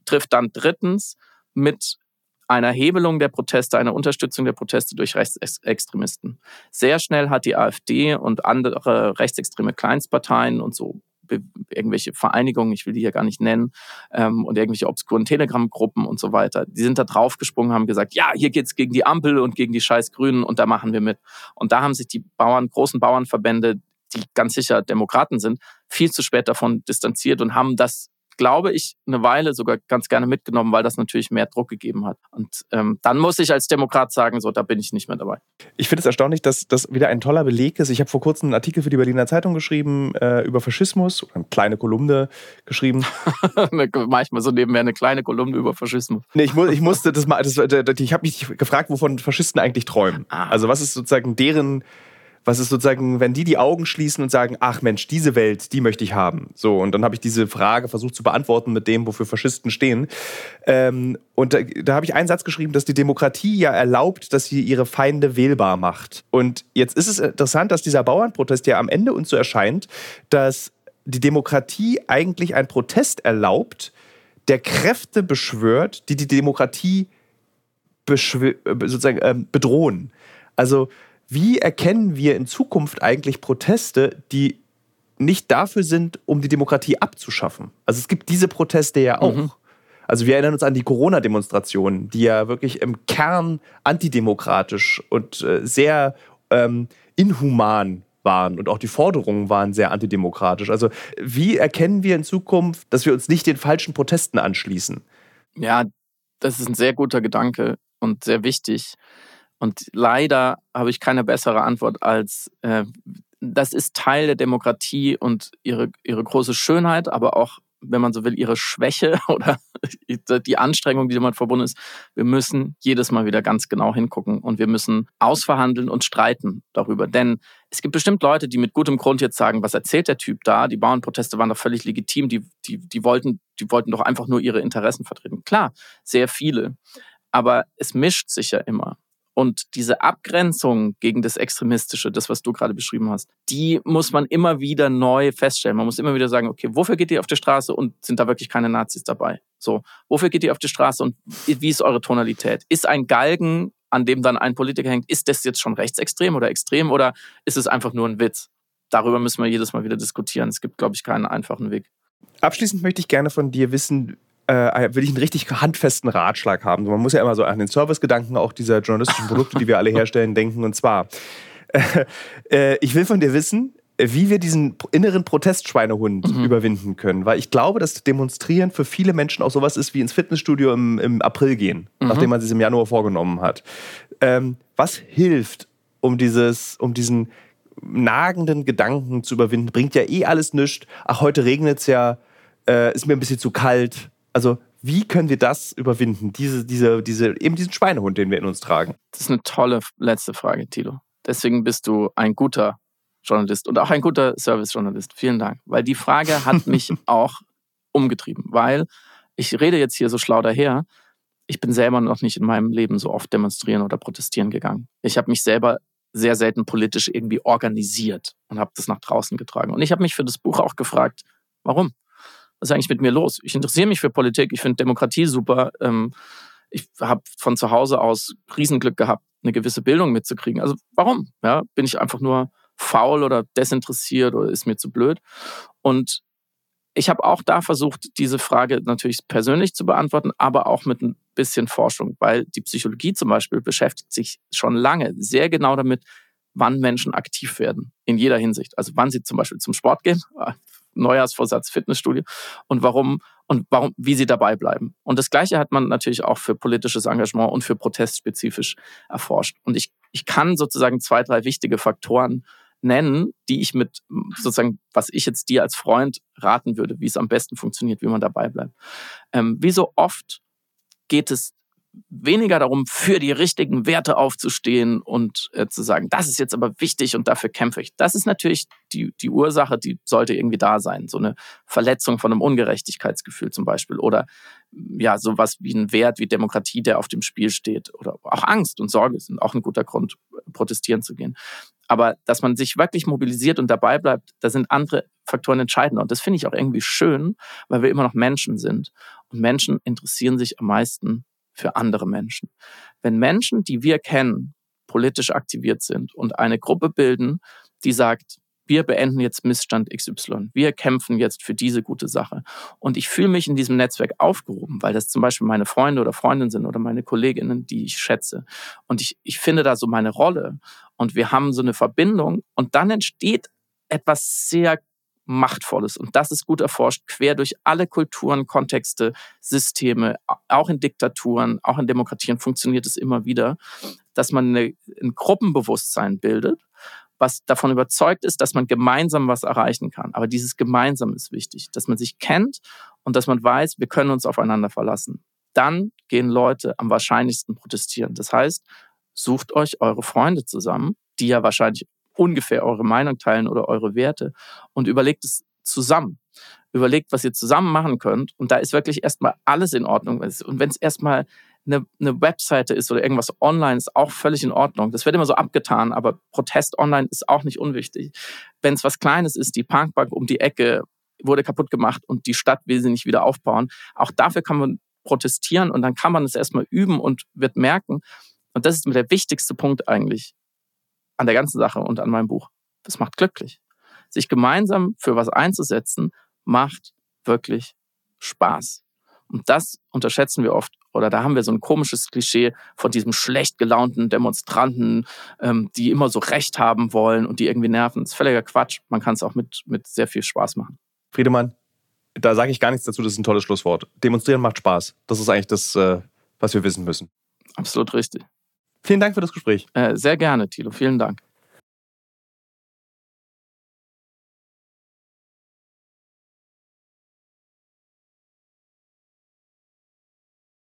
trifft dann drittens mit einer Hebelung der Proteste, einer Unterstützung der Proteste durch Rechtsextremisten. Sehr schnell hat die AfD und andere rechtsextreme Kleinstparteien und so irgendwelche Vereinigungen, ich will die hier gar nicht nennen, ähm, und irgendwelche obskuren Telegram-Gruppen und so weiter, die sind da draufgesprungen, haben gesagt, ja, hier geht's gegen die Ampel und gegen die scheiß Grünen und da machen wir mit. Und da haben sich die Bauern, großen Bauernverbände die ganz sicher Demokraten sind, viel zu spät davon distanziert und haben das glaube ich, eine Weile sogar ganz gerne mitgenommen, weil das natürlich mehr Druck gegeben hat. Und ähm, dann muss ich als Demokrat sagen, so, da bin ich nicht mehr dabei. Ich finde es erstaunlich, dass das wieder ein toller Beleg ist. Ich habe vor kurzem einen Artikel für die Berliner Zeitung geschrieben äh, über Faschismus, eine kleine Kolumne geschrieben. Manchmal so nebenher eine kleine Kolumne über Faschismus. Nee, ich, mu ich musste das mal, das, ich habe mich gefragt, wovon Faschisten eigentlich träumen. Ah. Also was ist sozusagen deren was ist sozusagen, wenn die die Augen schließen und sagen, ach Mensch, diese Welt, die möchte ich haben. So, und dann habe ich diese Frage versucht zu beantworten mit dem, wofür Faschisten stehen. Ähm, und da, da habe ich einen Satz geschrieben, dass die Demokratie ja erlaubt, dass sie ihre Feinde wählbar macht. Und jetzt ist es interessant, dass dieser Bauernprotest ja am Ende uns so erscheint, dass die Demokratie eigentlich einen Protest erlaubt, der Kräfte beschwört, die die Demokratie sozusagen ähm, bedrohen. Also wie erkennen wir in Zukunft eigentlich Proteste, die nicht dafür sind, um die Demokratie abzuschaffen? Also es gibt diese Proteste ja auch. Mhm. Also wir erinnern uns an die Corona-Demonstrationen, die ja wirklich im Kern antidemokratisch und äh, sehr ähm, inhuman waren und auch die Forderungen waren sehr antidemokratisch. Also wie erkennen wir in Zukunft, dass wir uns nicht den falschen Protesten anschließen? Ja, das ist ein sehr guter Gedanke und sehr wichtig. Und leider habe ich keine bessere Antwort als, äh, das ist Teil der Demokratie und ihre, ihre große Schönheit, aber auch, wenn man so will, ihre Schwäche oder die Anstrengung, die damit verbunden ist. Wir müssen jedes Mal wieder ganz genau hingucken und wir müssen ausverhandeln und streiten darüber. Denn es gibt bestimmt Leute, die mit gutem Grund jetzt sagen, was erzählt der Typ da? Die Bauernproteste waren doch völlig legitim, die, die, die, wollten, die wollten doch einfach nur ihre Interessen vertreten. Klar, sehr viele. Aber es mischt sich ja immer. Und diese Abgrenzung gegen das Extremistische, das, was du gerade beschrieben hast, die muss man immer wieder neu feststellen. Man muss immer wieder sagen, okay, wofür geht ihr auf die Straße und sind da wirklich keine Nazis dabei? So, wofür geht ihr auf die Straße und wie ist eure Tonalität? Ist ein Galgen, an dem dann ein Politiker hängt, ist das jetzt schon rechtsextrem oder extrem oder ist es einfach nur ein Witz? Darüber müssen wir jedes Mal wieder diskutieren. Es gibt, glaube ich, keinen einfachen Weg. Abschließend möchte ich gerne von dir wissen, äh, will ich einen richtig handfesten Ratschlag haben. Man muss ja immer so an den Servicegedanken auch dieser journalistischen Produkte, die wir alle herstellen, denken. Und zwar, äh, äh, ich will von dir wissen, wie wir diesen inneren Protestschweinehund mhm. überwinden können. Weil ich glaube, dass Demonstrieren für viele Menschen auch sowas ist wie ins Fitnessstudio im, im April gehen, mhm. nachdem man es im Januar vorgenommen hat. Ähm, was hilft, um, dieses, um diesen nagenden Gedanken zu überwinden? Bringt ja eh alles nichts. Ach, heute regnet es ja, äh, ist mir ein bisschen zu kalt. Also, wie können wir das überwinden? Diese, diese, diese, eben diesen Schweinehund, den wir in uns tragen. Das ist eine tolle letzte Frage, Tilo. Deswegen bist du ein guter Journalist und auch ein guter Service-Journalist. Vielen Dank. Weil die Frage hat mich auch umgetrieben, weil ich rede jetzt hier so schlau daher. Ich bin selber noch nicht in meinem Leben so oft demonstrieren oder protestieren gegangen. Ich habe mich selber sehr selten politisch irgendwie organisiert und habe das nach draußen getragen. Und ich habe mich für das Buch auch gefragt, warum? Was ist eigentlich mit mir los? Ich interessiere mich für Politik, ich finde Demokratie super. Ähm, ich habe von zu Hause aus Riesenglück gehabt, eine gewisse Bildung mitzukriegen. Also warum? Ja, bin ich einfach nur faul oder desinteressiert oder ist mir zu blöd? Und ich habe auch da versucht, diese Frage natürlich persönlich zu beantworten, aber auch mit bisschen Forschung, weil die Psychologie zum Beispiel beschäftigt sich schon lange sehr genau damit, wann Menschen aktiv werden, in jeder Hinsicht. Also wann sie zum Beispiel zum Sport gehen, äh, Neujahrsvorsatz Fitnessstudio und warum und warum, wie sie dabei bleiben. Und das Gleiche hat man natürlich auch für politisches Engagement und für Protest spezifisch erforscht. Und ich, ich kann sozusagen zwei, drei wichtige Faktoren nennen, die ich mit sozusagen, was ich jetzt dir als Freund raten würde, wie es am besten funktioniert, wie man dabei bleibt. Ähm, wie so oft geht es weniger darum, für die richtigen Werte aufzustehen und äh, zu sagen, das ist jetzt aber wichtig und dafür kämpfe ich. Das ist natürlich die, die Ursache, die sollte irgendwie da sein. So eine Verletzung von einem Ungerechtigkeitsgefühl zum Beispiel oder ja, sowas wie ein Wert wie Demokratie, der auf dem Spiel steht oder auch Angst und Sorge sind auch ein guter Grund, protestieren zu gehen. Aber dass man sich wirklich mobilisiert und dabei bleibt, da sind andere Faktoren entscheidender. Und das finde ich auch irgendwie schön, weil wir immer noch Menschen sind. Und Menschen interessieren sich am meisten für andere Menschen. Wenn Menschen, die wir kennen, politisch aktiviert sind und eine Gruppe bilden, die sagt, wir beenden jetzt Missstand XY. Wir kämpfen jetzt für diese gute Sache. Und ich fühle mich in diesem Netzwerk aufgehoben, weil das zum Beispiel meine Freunde oder Freundinnen sind oder meine Kolleginnen, die ich schätze. Und ich, ich finde da so meine Rolle. Und wir haben so eine Verbindung. Und dann entsteht etwas sehr Machtvolles. Und das ist gut erforscht, quer durch alle Kulturen, Kontexte, Systeme, auch in Diktaturen, auch in Demokratien funktioniert es immer wieder, dass man eine, ein Gruppenbewusstsein bildet, was davon überzeugt ist, dass man gemeinsam was erreichen kann. Aber dieses Gemeinsam ist wichtig, dass man sich kennt und dass man weiß, wir können uns aufeinander verlassen. Dann gehen Leute am wahrscheinlichsten protestieren. Das heißt, sucht euch eure Freunde zusammen, die ja wahrscheinlich ungefähr eure Meinung teilen oder eure Werte und überlegt es zusammen. Überlegt, was ihr zusammen machen könnt. Und da ist wirklich erstmal alles in Ordnung. Und wenn es erstmal eine, eine Webseite ist oder irgendwas online, ist auch völlig in Ordnung. Das wird immer so abgetan, aber Protest online ist auch nicht unwichtig. Wenn es was Kleines ist, die Parkbank um die Ecke wurde kaputt gemacht und die Stadt will sie nicht wieder aufbauen, auch dafür kann man protestieren und dann kann man es erstmal üben und wird merken, und das ist mir der wichtigste Punkt eigentlich, an der ganzen Sache und an meinem Buch. Das macht glücklich. Sich gemeinsam für was einzusetzen, macht wirklich Spaß. Und das unterschätzen wir oft. Oder da haben wir so ein komisches Klischee von diesem schlecht gelaunten Demonstranten, ähm, die immer so Recht haben wollen und die irgendwie nerven. Das ist völliger Quatsch. Man kann es auch mit, mit sehr viel Spaß machen. Friedemann, da sage ich gar nichts dazu. Das ist ein tolles Schlusswort. Demonstrieren macht Spaß. Das ist eigentlich das, äh, was wir wissen müssen. Absolut richtig. Vielen Dank für das Gespräch. Äh, sehr gerne, Thilo. Vielen Dank.